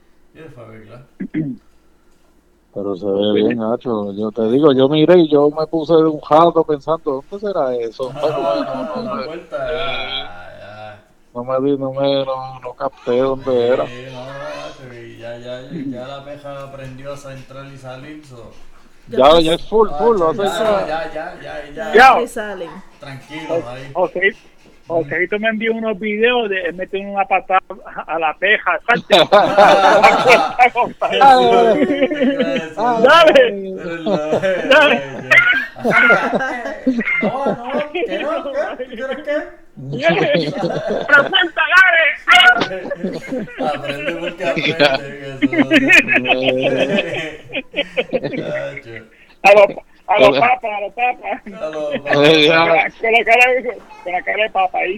Pero se ve bien, Nacho. Yo te digo, yo miré y yo me puse de un jato pensando, ¿dónde será eso? No, no, no, no, la me- vuelta, ya, ya. no me di, no me, no, no capté dónde era. Ya, ya, ya la peja aprendió a entrar y salir. So. Ya, ya es full, full, lo ya, hace ya, ya. ya, ya, ya, Ya, Ya. que salen. Tranquilos ahí. José, Joséito me envió unos videos de él meter una patada a la peja. Salte. Dale. Dale. No, no, ¿qué no? ¿Qué? ¿Qué quieres qué? ¡Pero cuenta, dale! Aprende porque aprende. Eso. A los, a los papas, a los papas. Con ya, la, con la cara, de- con la cara de papa ahí.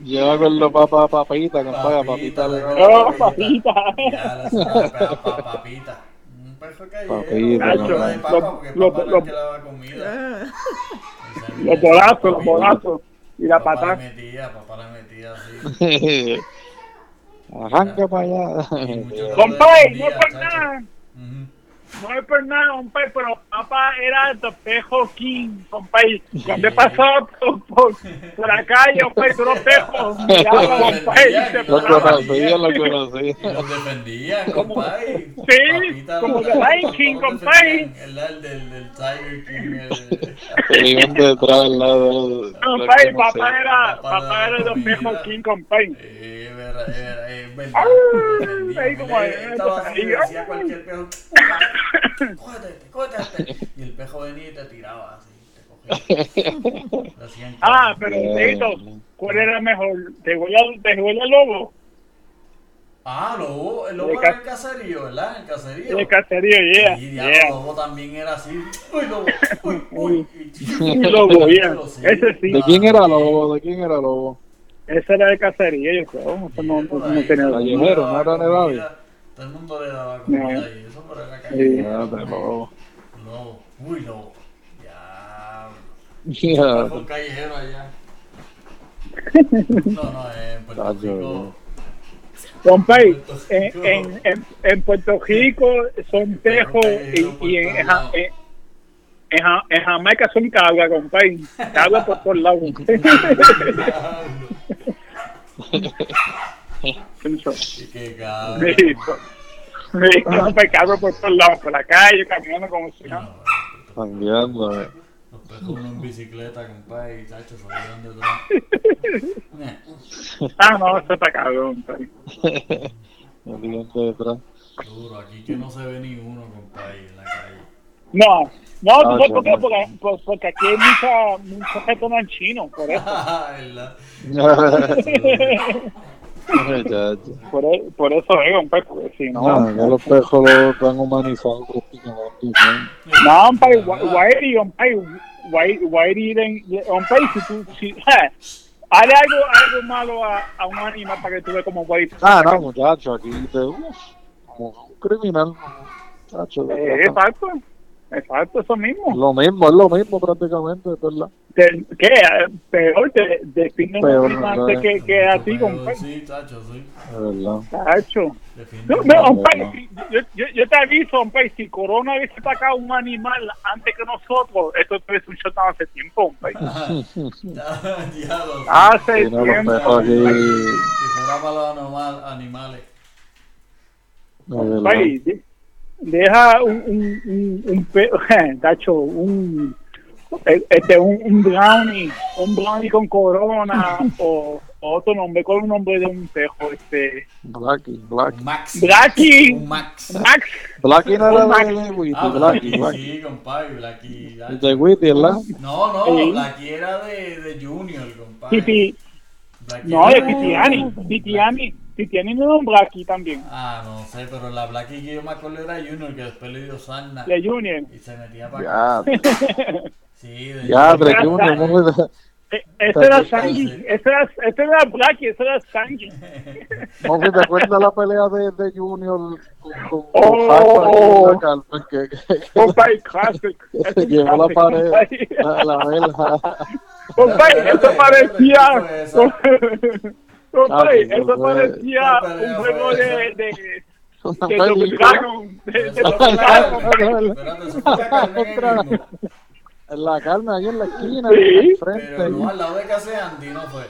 Yo con los papá, papita, compadre, Papita, papita. Oh, papita. Ya la sabe, pa- pa- papita. Un No no. papa porque papá no es que lava comida. Ah, Los bolazos, los bolazos. Y la Papá patada. le metía, papá le metía así. Arranca para allá. Compadre, no por nada. No es por nada, compadre, pero papá era el Pejo King, compadre. Cuando pasó por, por, por la calle, compadre, los pejos se Lo conocía, lo conocía. Y los defendían, compadre. Sí, como Lion King, compadre. El, el Tiger King. El, detrás lado. Compadre, papá era, Papá papá era el comida. Pejo King, compadre. Eh, verdad, verdad. Ahí ahí, Y el pejo venía y te tiraba así. Ah, pero, ¿cuál era mejor? ¿Te voy a, te voy al lobo? Ah, lobo, el lobo era el caserío, ¿verdad? El caserío. El caserío, yeah. Diablo, yeah. lobo también era así. Uy, lobo. Uy, uy. Lobo, yeah. Sí. Ese sí. ¿De quién era lobo? ¿De quién era lobo? Ese era de cacería, yo creo. No, no ahí, tenía todo el mundo le no daba comida, David. Comida No. y eso, pero era Sí. callejero. Ya, de lobo. Lobo. Uy, lobo. Ya. Ya. Fue un callejero allá. No, no, en Puerto Rico. Compadre, en, en, en, en Puerto Rico son tejos y, y en, en, en, Ja- en Jamaica son cabra, compadre. Cabra por todos lados. Qué. Sí, compadre, cabra por todos lados, por la calle, caminando como si nada. No, Sangueando. eh. Los pejos uno en bicicleta, compadre, y chacho, salieron detrás. Ah, no, eso está cabrón, compadre. Detrás. Duro, aquí que no se ve ni uno, compadre, en la calle. No, no, ¿tú Ah, sabes por qué? Porque, pues, porque aquí hay mucha, mucha personas chinos, por eso. ¿Verdad? Por, por eso es, compadre, porque si no... No, ya los pejos lo están humanizados. ¿no? Compadre, Whitey, compadre, Whitey, Whitey, de- de- compadre, si tú, si, ja, hazle algo, algo malo a, a un animal para que tú veas como Whitey. Ah, no, muchacho, aquí te. Uf, como un criminal. Muchacho, Eh, exacto, exacto, eso mismo. Lo mismo, es lo mismo prácticamente, es verdad. De- ¿Qué? Eh, Peor, de, define Peor, un animal ¿verdad? que, que a ti, compadre. Sí, chacho, sí. Verdad. Tacho. No, no, compadre, yo, yo, yo te aviso, compadre, si Corona hubiese atacado un animal antes que nosotros, esto es un shutdown hace tiempo, compadre. Ya, ya lo sé. Hace no, tiempo. aquí. Si fuera para los animal- animales. De- deja un, un, un, un tacho, un, este, un, un brownie, un brownie con corona o, o otro nombre, con un nombre de un pejo, este, Blackie, Blackie. Max. Blackie. Un Max. Max, Blackie no era Max. de, de Witty, Ah, Blackie, Blackie, Blackie. sí, compadre, Blackie. El de Witty, ¿verdad? No, no, Sí. Blackie era de, de Junior, compadre. Titi, Blackie no, de Titiani, Titiani, No es un Blackie también, Ah, no sé, pero la Blackie que yo me acuerdo era Junior, que después le dio Sarna. de Junior. Y se metía para acá. Ya, Sí, de ya, Junior. pero Junior, muy de- Eh, Eso era Sanji, eso era, eso era Blacky, eso era Sanji. No, si te acuerdas la pelea de, de Junior con, con, con Oh. Y la Carmen, que, que, que llevó la pared, la, la verja. Compay, eso parecía. Eso Compay, Ah, eso fue- parecía fue- un juego de. de de. De, de la carne. Fue la carne en la Carmen, ahí en la esquina, Sí. al Pero frente, no al lado de casa de Andy, no fue.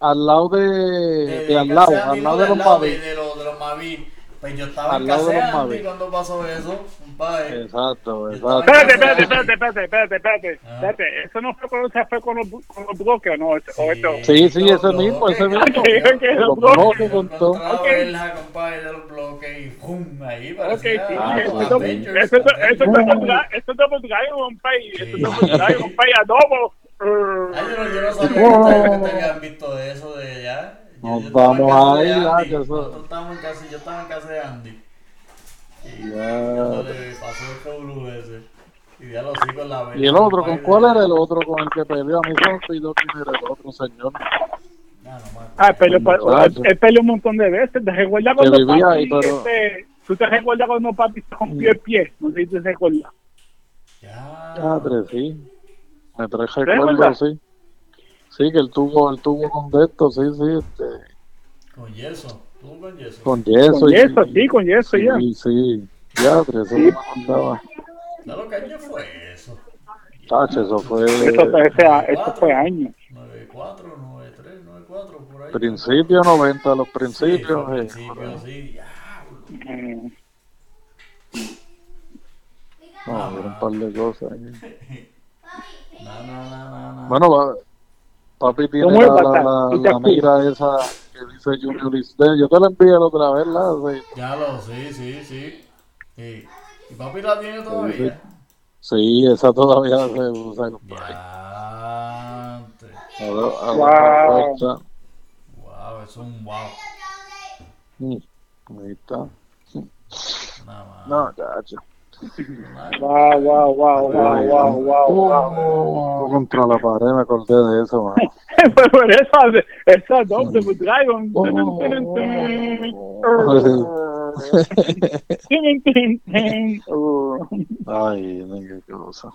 al lado de, de al lado, de al no, lado de los Mavis. de, de los, de los Mavis. Pues yo estaba Al en casa de de Andy cuando pasó eso, compadre. Exacto, exacto. Espérate, espérate, espérate, espérate, espérate, espérate, Ah. espérate. Eso no fue cuando se fue con los, con los bloques, ¿o no? O esto. Sí, sí, ese mismo, ese bloques, mismo. Ok, los Los bloques. con todo. La compadre, de los bloques y ¡pum! Ahí Ok, parecía sí, Ah, eso eso eso eso es Double Dragon, compadre. Eso es. Double Dragon, compadre, adobo. Ay, yo no, yo no sabía que ustedes que habían visto eso de allá. Nos vamos que eso- en casa, yo estaba en casa de Andy. Y Ya. cuando le pasó el cabulú ese. Y ya lo sigo en la verja. Y el otro, ¿con compadre, cuál era el otro con el que peleó? A mí olvidó quién era el otro señor. Ah, no acuerdo. Ah, él peleó un montón de veces. ¿Te recuerdas cuando vivía papi, ahí, pero- este, tú te recuerdas cuando papi se rompió el pie? No sé si te recuerdas. Ya. Ah, tres, sí. Me trae verdad? recuerdo, sí. Sí, que él tuvo, él tuvo con de esto, sí, sí, este, Con yeso. Con yeso. con yeso. Con y- yeso, sí, con yeso, sí, ya. Sí, ya, tres, eso no me acordaba. Claro, ¿qué año fue eso? Tacho, eso fue Eso, eso fue años. 94, 93, 94, por ahí. principio 90, los Sí, principios. fue eh, principio, sí. Ya. No, un par de cosas. ahí. No, no, no, no, no. Bueno, va- papi tiene ¿Cómo la, la, la, ¿Tú te la mira esa que dice Junior Isdale. Yo te la envié la otra vez, la de- Ya lo, sí, sí, sí. Sí. ¿Y papi la tiene todavía? Sí, esa todavía se usa. ver, Wow. Wow, es un wow. Mm, Ahí está. Nada más. No, chacho. Wow, wow, wow, wow, wow, wow, wow. Contra la pared me acordé de eso, man. Pero esa, esa Double Dragon. Ay, qué cosa.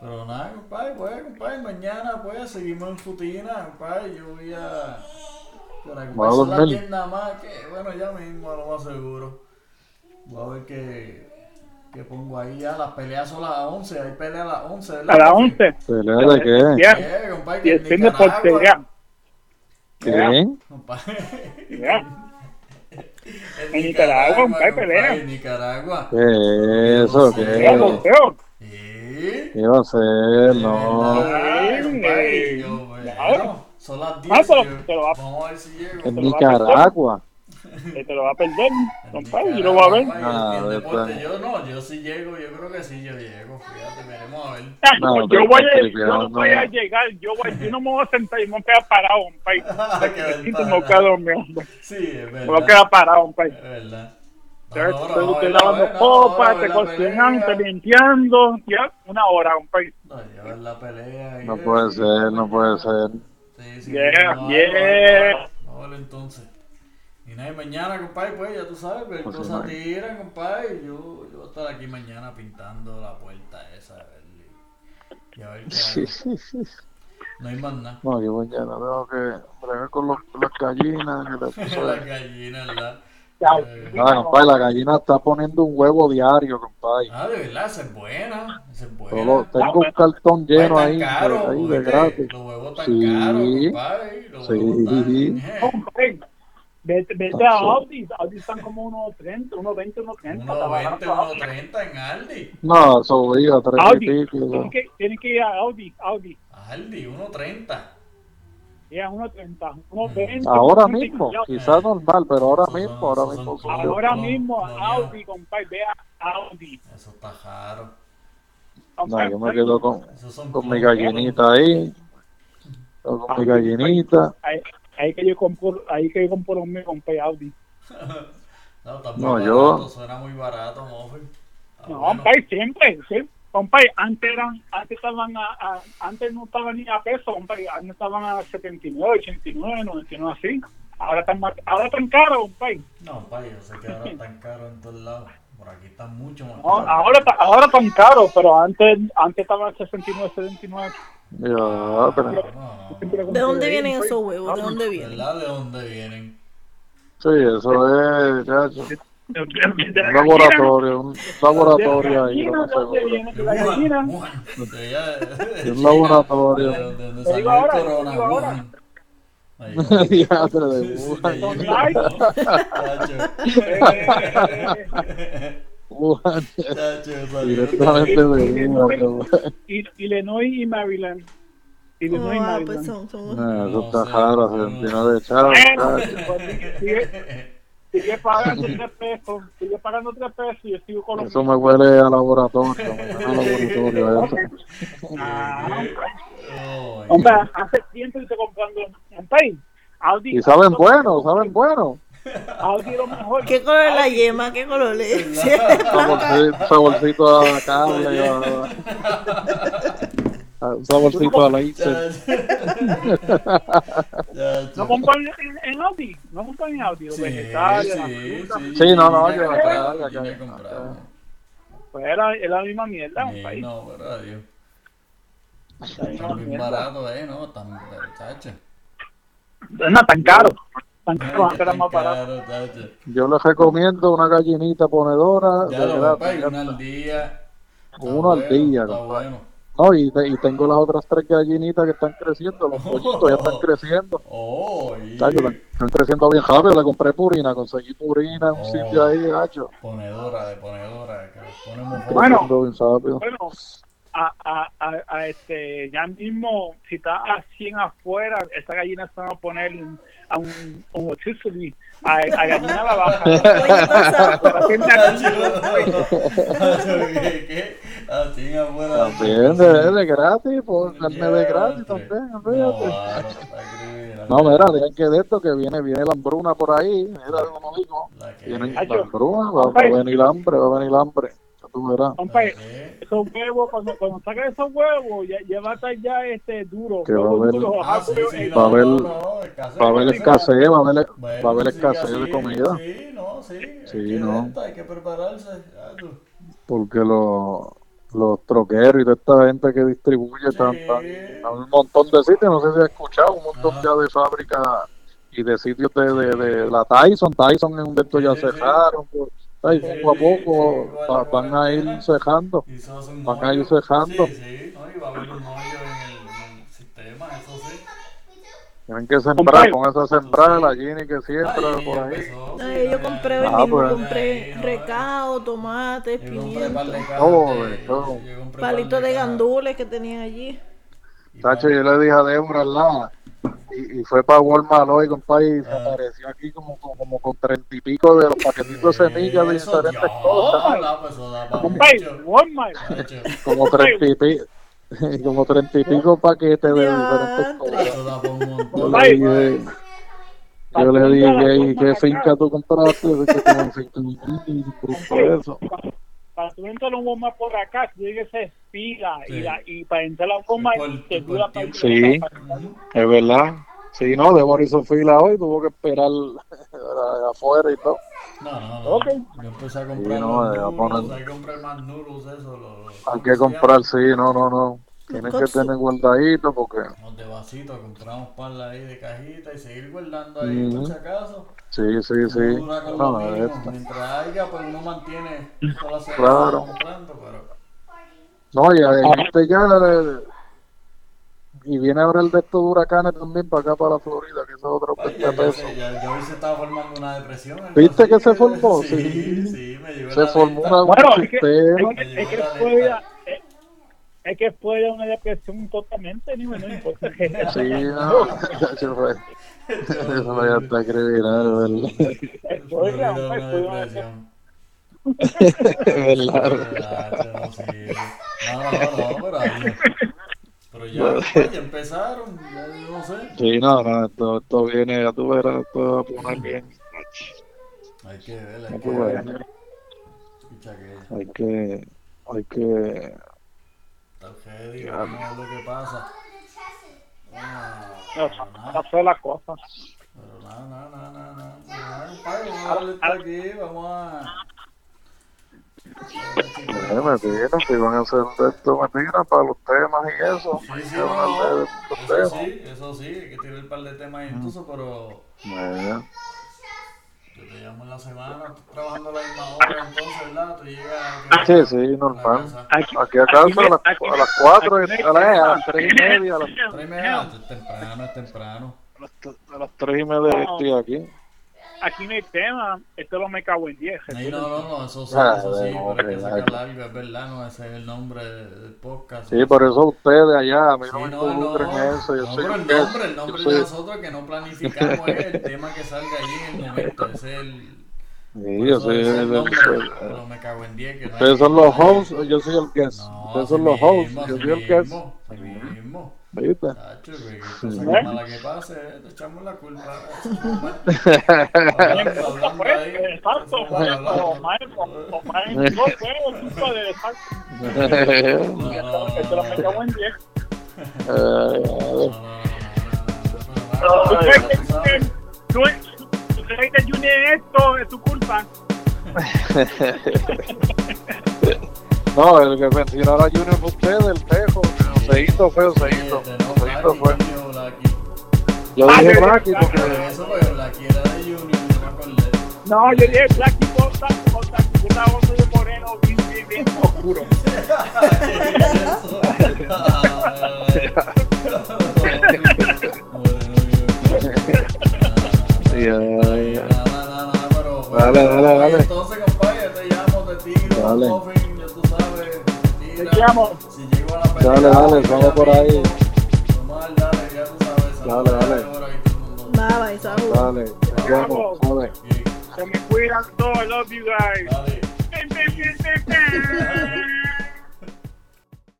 Pero nada, compadre, pues, compadre, mañana pues seguimos en rutina, compadre, yo voy a... Para que ¿Vas a son las dormir? 10 nada más, que bueno, ya mismo a lo más seguro. Voy a ver qué, qué pongo ahí ya, las peleas son las 11, hay pelea a las 11, ¿verdad? A las 11. ¿Pelea de qué? Ya, y el en fin de Nicaragua, portería. ¿Qué? compadre. Ya. En Nicaragua, compadre, pelea. En Nicaragua. ¿Qué eso? ¿Qué? Sí. ¿Qué va a ser? No. Son las 10. Ah, pero- yo- pero va- Vamos a ver si llego. En Nicaragua. Que te lo va a perder, compadre. Yo lo voy a ver. Ah, y deporte, yo no, yo sí llego, yo creo que sí yo llego, fíjate, veremos a ver. No, yo voy a, yo no voy a llegar, yo, voy, yo no me voy a sentar y me voy a quedar parado, compadre. Verdad. me voy a quedar dormido. Sí, es Me voy a verdad. quedar parado, compadre. Es verdad. No, lavando copas, te la cocinando, te pelea. limpiando. Ya, una hora, compadre. No, ver la pelea. y No puede y ser, no puede ser. Sí, sí. Yeah, no, yeah. No, no, vale, entonces. Y nada, mañana, compadre, pues ya tú sabes, que Pues man. tiran, compadre. Yo, yo voy a estar aquí mañana pintando la puerta esa, a ver, y, a ver qué hago. No hay más nada. No, yo mañana tengo que bregar con los, las gallinas. que le puse- La gallina, ¿verdad? Ya, Eh, Ah, compadre, la gallina está poniendo un huevo diario, compadre. Ah, de verdad, esa es buena. Esa es buena. Solo tengo un cartón lleno Ay, ahí, caro, ahí de gratis. Los huevos tan Sí. caros, compadre. Los Sí. huevos tan... Vete, vete a Audi. Audi están como unos 30, unos 20, unos 30. está 1.20, barato. 1.30 en Aldi. No, eso y Audi. pico. Tienes que, tienes que ir a Audi, Audi. Aldi, 1.30. Ya, unos 30, unos 20. Ahora unos 30, mismo, ya. quizás normal, pero ahora mismo, ahora mismo. Ahora mismo no, Audi, compadre, ve a Audi. Eso está caro. No, yo me quedo con, con mi gallinita ahí. Con mi gallinita. Ahí, que yo compro, ahí que yo compro míos, compré Audi. No, muy No, barato, yo- suena muy barato, Moffin. Está No, bueno. compadre, siempre, siempre. Compadre, antes eran, antes estaban a, a- antes no estaban ni a peso, compadre, antes estaban a 79, 89, 99 así. Ahora están más, ahora están caros, compadre. No, pa, yo sé que ahora están caros en todos lados. Por aquí están mucho más No, caros. ahora, está- ahora están caros, pero antes, antes estaban a 69, 79. Ya, pero, No, no. ¿De dónde vienen esos huevos? ¿De dónde vienen? ¿Verdad? ¿De dónde vienen? sí, eso es, chacho, un la laboratorio, un laboratorio ahí, de- De un laboratorio. Te digo salió el ahora, Diatre de Wuhan. directamente de y, Illinois y Maryland. Y Ah, pues Maryland. son, son. Eso No está sé, raro, no. Argentina de pues, sigue, sigue pagando tres pesos, sigue pagando tres pesos y yo sigo con los Eso me huele a laboratorio, me huele a laboratorio eso. Ah, Hombre, hace tiempo que estoy comprando un país. Audi, Y saben bueno, saben bueno. Audi es lo mejor. ¿Qué color es la yema? ¿Qué color es? Saborcito, saborcito a cable, a, a- un saborcito a la ICE. No compran en, en Audi, no compran en Audi, los Sí, vegetales, las sí, sí. Sí, no, no, yo compraba. acá. Pues era, era la misma mierda, un Sí, país. No, bien barato, eh, ¿no? Tan, chacho. No, tan caro. Tan caro, antes era más barato. Chacho. Yo les recomiendo una gallinita ponedora Ya de lo papá, y está. al día. Uno al día, Está bueno. No, y, te- y tengo las otras tres gallinitas que están creciendo, los pollitos ya están creciendo. Oh, y... Chacho, están creciendo bien rápido, le compré purina, conseguí purina en un Oh. sitio ahí, gacho. Ponedora, de ponedora, que ponemos Bueno. Bien rápido. Bueno, a, a, a, a este, ya mismo, si está a 100 afuera, esta gallina se va a poner a un, un rotisserie, a, a gallina a la baja. ¿Qué? Así afuera. También de, de gratis, por carne de gratis también, No, mira, dejen que de esto que viene, viene la hambruna por ahí, mira como digo. Viene la hambruna, va, va a venir hambre, va a venir hambre. Tú verás. Compadre, ¿Qué? esos huevos, cuando, cuando sacas esos huevos, ya, ya va a estar ya este duro. Que va a haber- Ah, sí, sí, Va a escasez, Va a haber escasez. escasez, va a haber, Bueno, va a haber sí, escasez así, de comida. Sí, no, sí. hay Sí, que no. Hay que prepararse. ya tú. Porque los, los troqueros y toda esta gente que distribuye están, un montón de sitios, no sé si has escuchado, un montón Ajá. ya de fábricas y de sitios de, de, de la Tyson. Tyson en un de estos ya cerraron. pues, ay, poco a poco va- la van a ir un Van a ir hoyo. cejando. Sí, sí, no, y va a haber un hoyo en el, en el sistema, eso sí. Tienen que sembrar, con esa sembrada, la Gini que siembra Ay, por ahí. empezó, sí, Ay, yo compré Ah, mismo, pues. compré tomates, Yo compré par de pimientos, cajas Todo, de- todo. yo compré par palitos de gandules que tenían allí. Tacho, yo le dije a Débora al lado, y, y fue para Walmart hoy, compadre, y se Ah. apareció aquí como, como, como con treinta y pico de los paquetitos de semillas de diferentes Dios, cosas. la, pues, compadre. Walmart. Como treinta y pico. Como treinta y pico paquetes de diferentes cosas. Yo le dije, yo le dije, ¿y qué finca tú compraste? Dice que como finca y eso. Para tú entrar a un Walmart por acá, tiene que Sí. y, la, y para entrar a un Por- te por dura para. Sí. Es verdad. Sí, no, Débora hizo fila hoy, tuvo que esperar afuera y todo. No, no, no. Ok. Yo empecé a comprar Sí, no, poner- hay que comprar sí, no, no, no. Tienen que tener guardadito porque, Los de vasito, compramos pan ahí de cajita y seguir guardando ahí, Ujú. por si acaso. sí, sí, sí. No. Mientras haya, pues uno mantiene toda la semana Claro. comprando, pero... No, y gente ya. le- y viene ahora el de estos huracanes también para acá, para la Florida, que eso es otro Ay, 20 ya, ya, pesos. sé, ya, ya hoy se estaba formando una depresión. Pues ¿Viste entonces, que se formó? Sí, Sí. sí, me llegó Se la formó una- Bueno, es que, es que, es que ya- es- es que de una depresión totalmente, ni me no importa. Sí, no, eso fue. Eso fue hasta criminal, ¿verdad? Ya, de una depresión. No, sí. No, no, no, pero ahí- Pero ya, ya empezaron, ya yo no sé. Sí, no, no, esto, esto viene, ya tú verás, esto va a poner bien. Hay que ver, hay que ver. que... Hay que, hay que, Está heavy, vamos a ver lo que pasa. Ah, No, la cosa. pero nada, nada, nada, nada, nada. Nada, compadre, Vamos a darle esto aquí, vamos a... Me tiran, si van a hacer esto, me tiran para los temas y eso. Sí, sí, Que no, Eso temas. sí, eso sí, hay que tirar un par de temas incluso, pero Eh, yo te llamo en la semana, estoy trabajando a la misma hora, entonces, ¿verdad? Tú llegas... Sí, sí, normal. Aquí, Aquí a casa a las, a las 4, a, las- a las 3 y media, a las, Tres y media, es temprano, es temprano. a las 3 y media estoy aquí. Aquí no hay tema, esto lo me cago en 10. Ay, no, no, no, eso sí, Ah, eso sí, no, pero hay que sacar es verdad, no, ese es el nombre de- del podcast. Sí, por eso ustedes allá, a mí Sí, no me no, no, en eso. Yo no, soy pero el guest. nombre, el nombre Yo de soy- nosotros que no planificamos es el tema que salga allí en el momento, ese es el... Sí, yo soy es el, el nombre, el- pero me cago en 10 que no Ustedes son los hosts, yo soy el guest. No, Ustedes son los hosts, yo soy el guest. ¿Viste? Que echamos la culpa. No el que mencionó Junior fue usted, el tejo. Oseíto fue fue. Yo dije Blacky porque. De no yo dije Blacky Costa, Costa, yo estaba con soy moreno, bien, bien, bien oscuro. Dale, dale, dale. Entonces, compadre, te llamo, te tiro, te llamo. Dale, dale, vamos por ahí. Dale, dale. Bye, bye. Dale, vamos, dale. Se me cuidan todos, love you guys. Dale.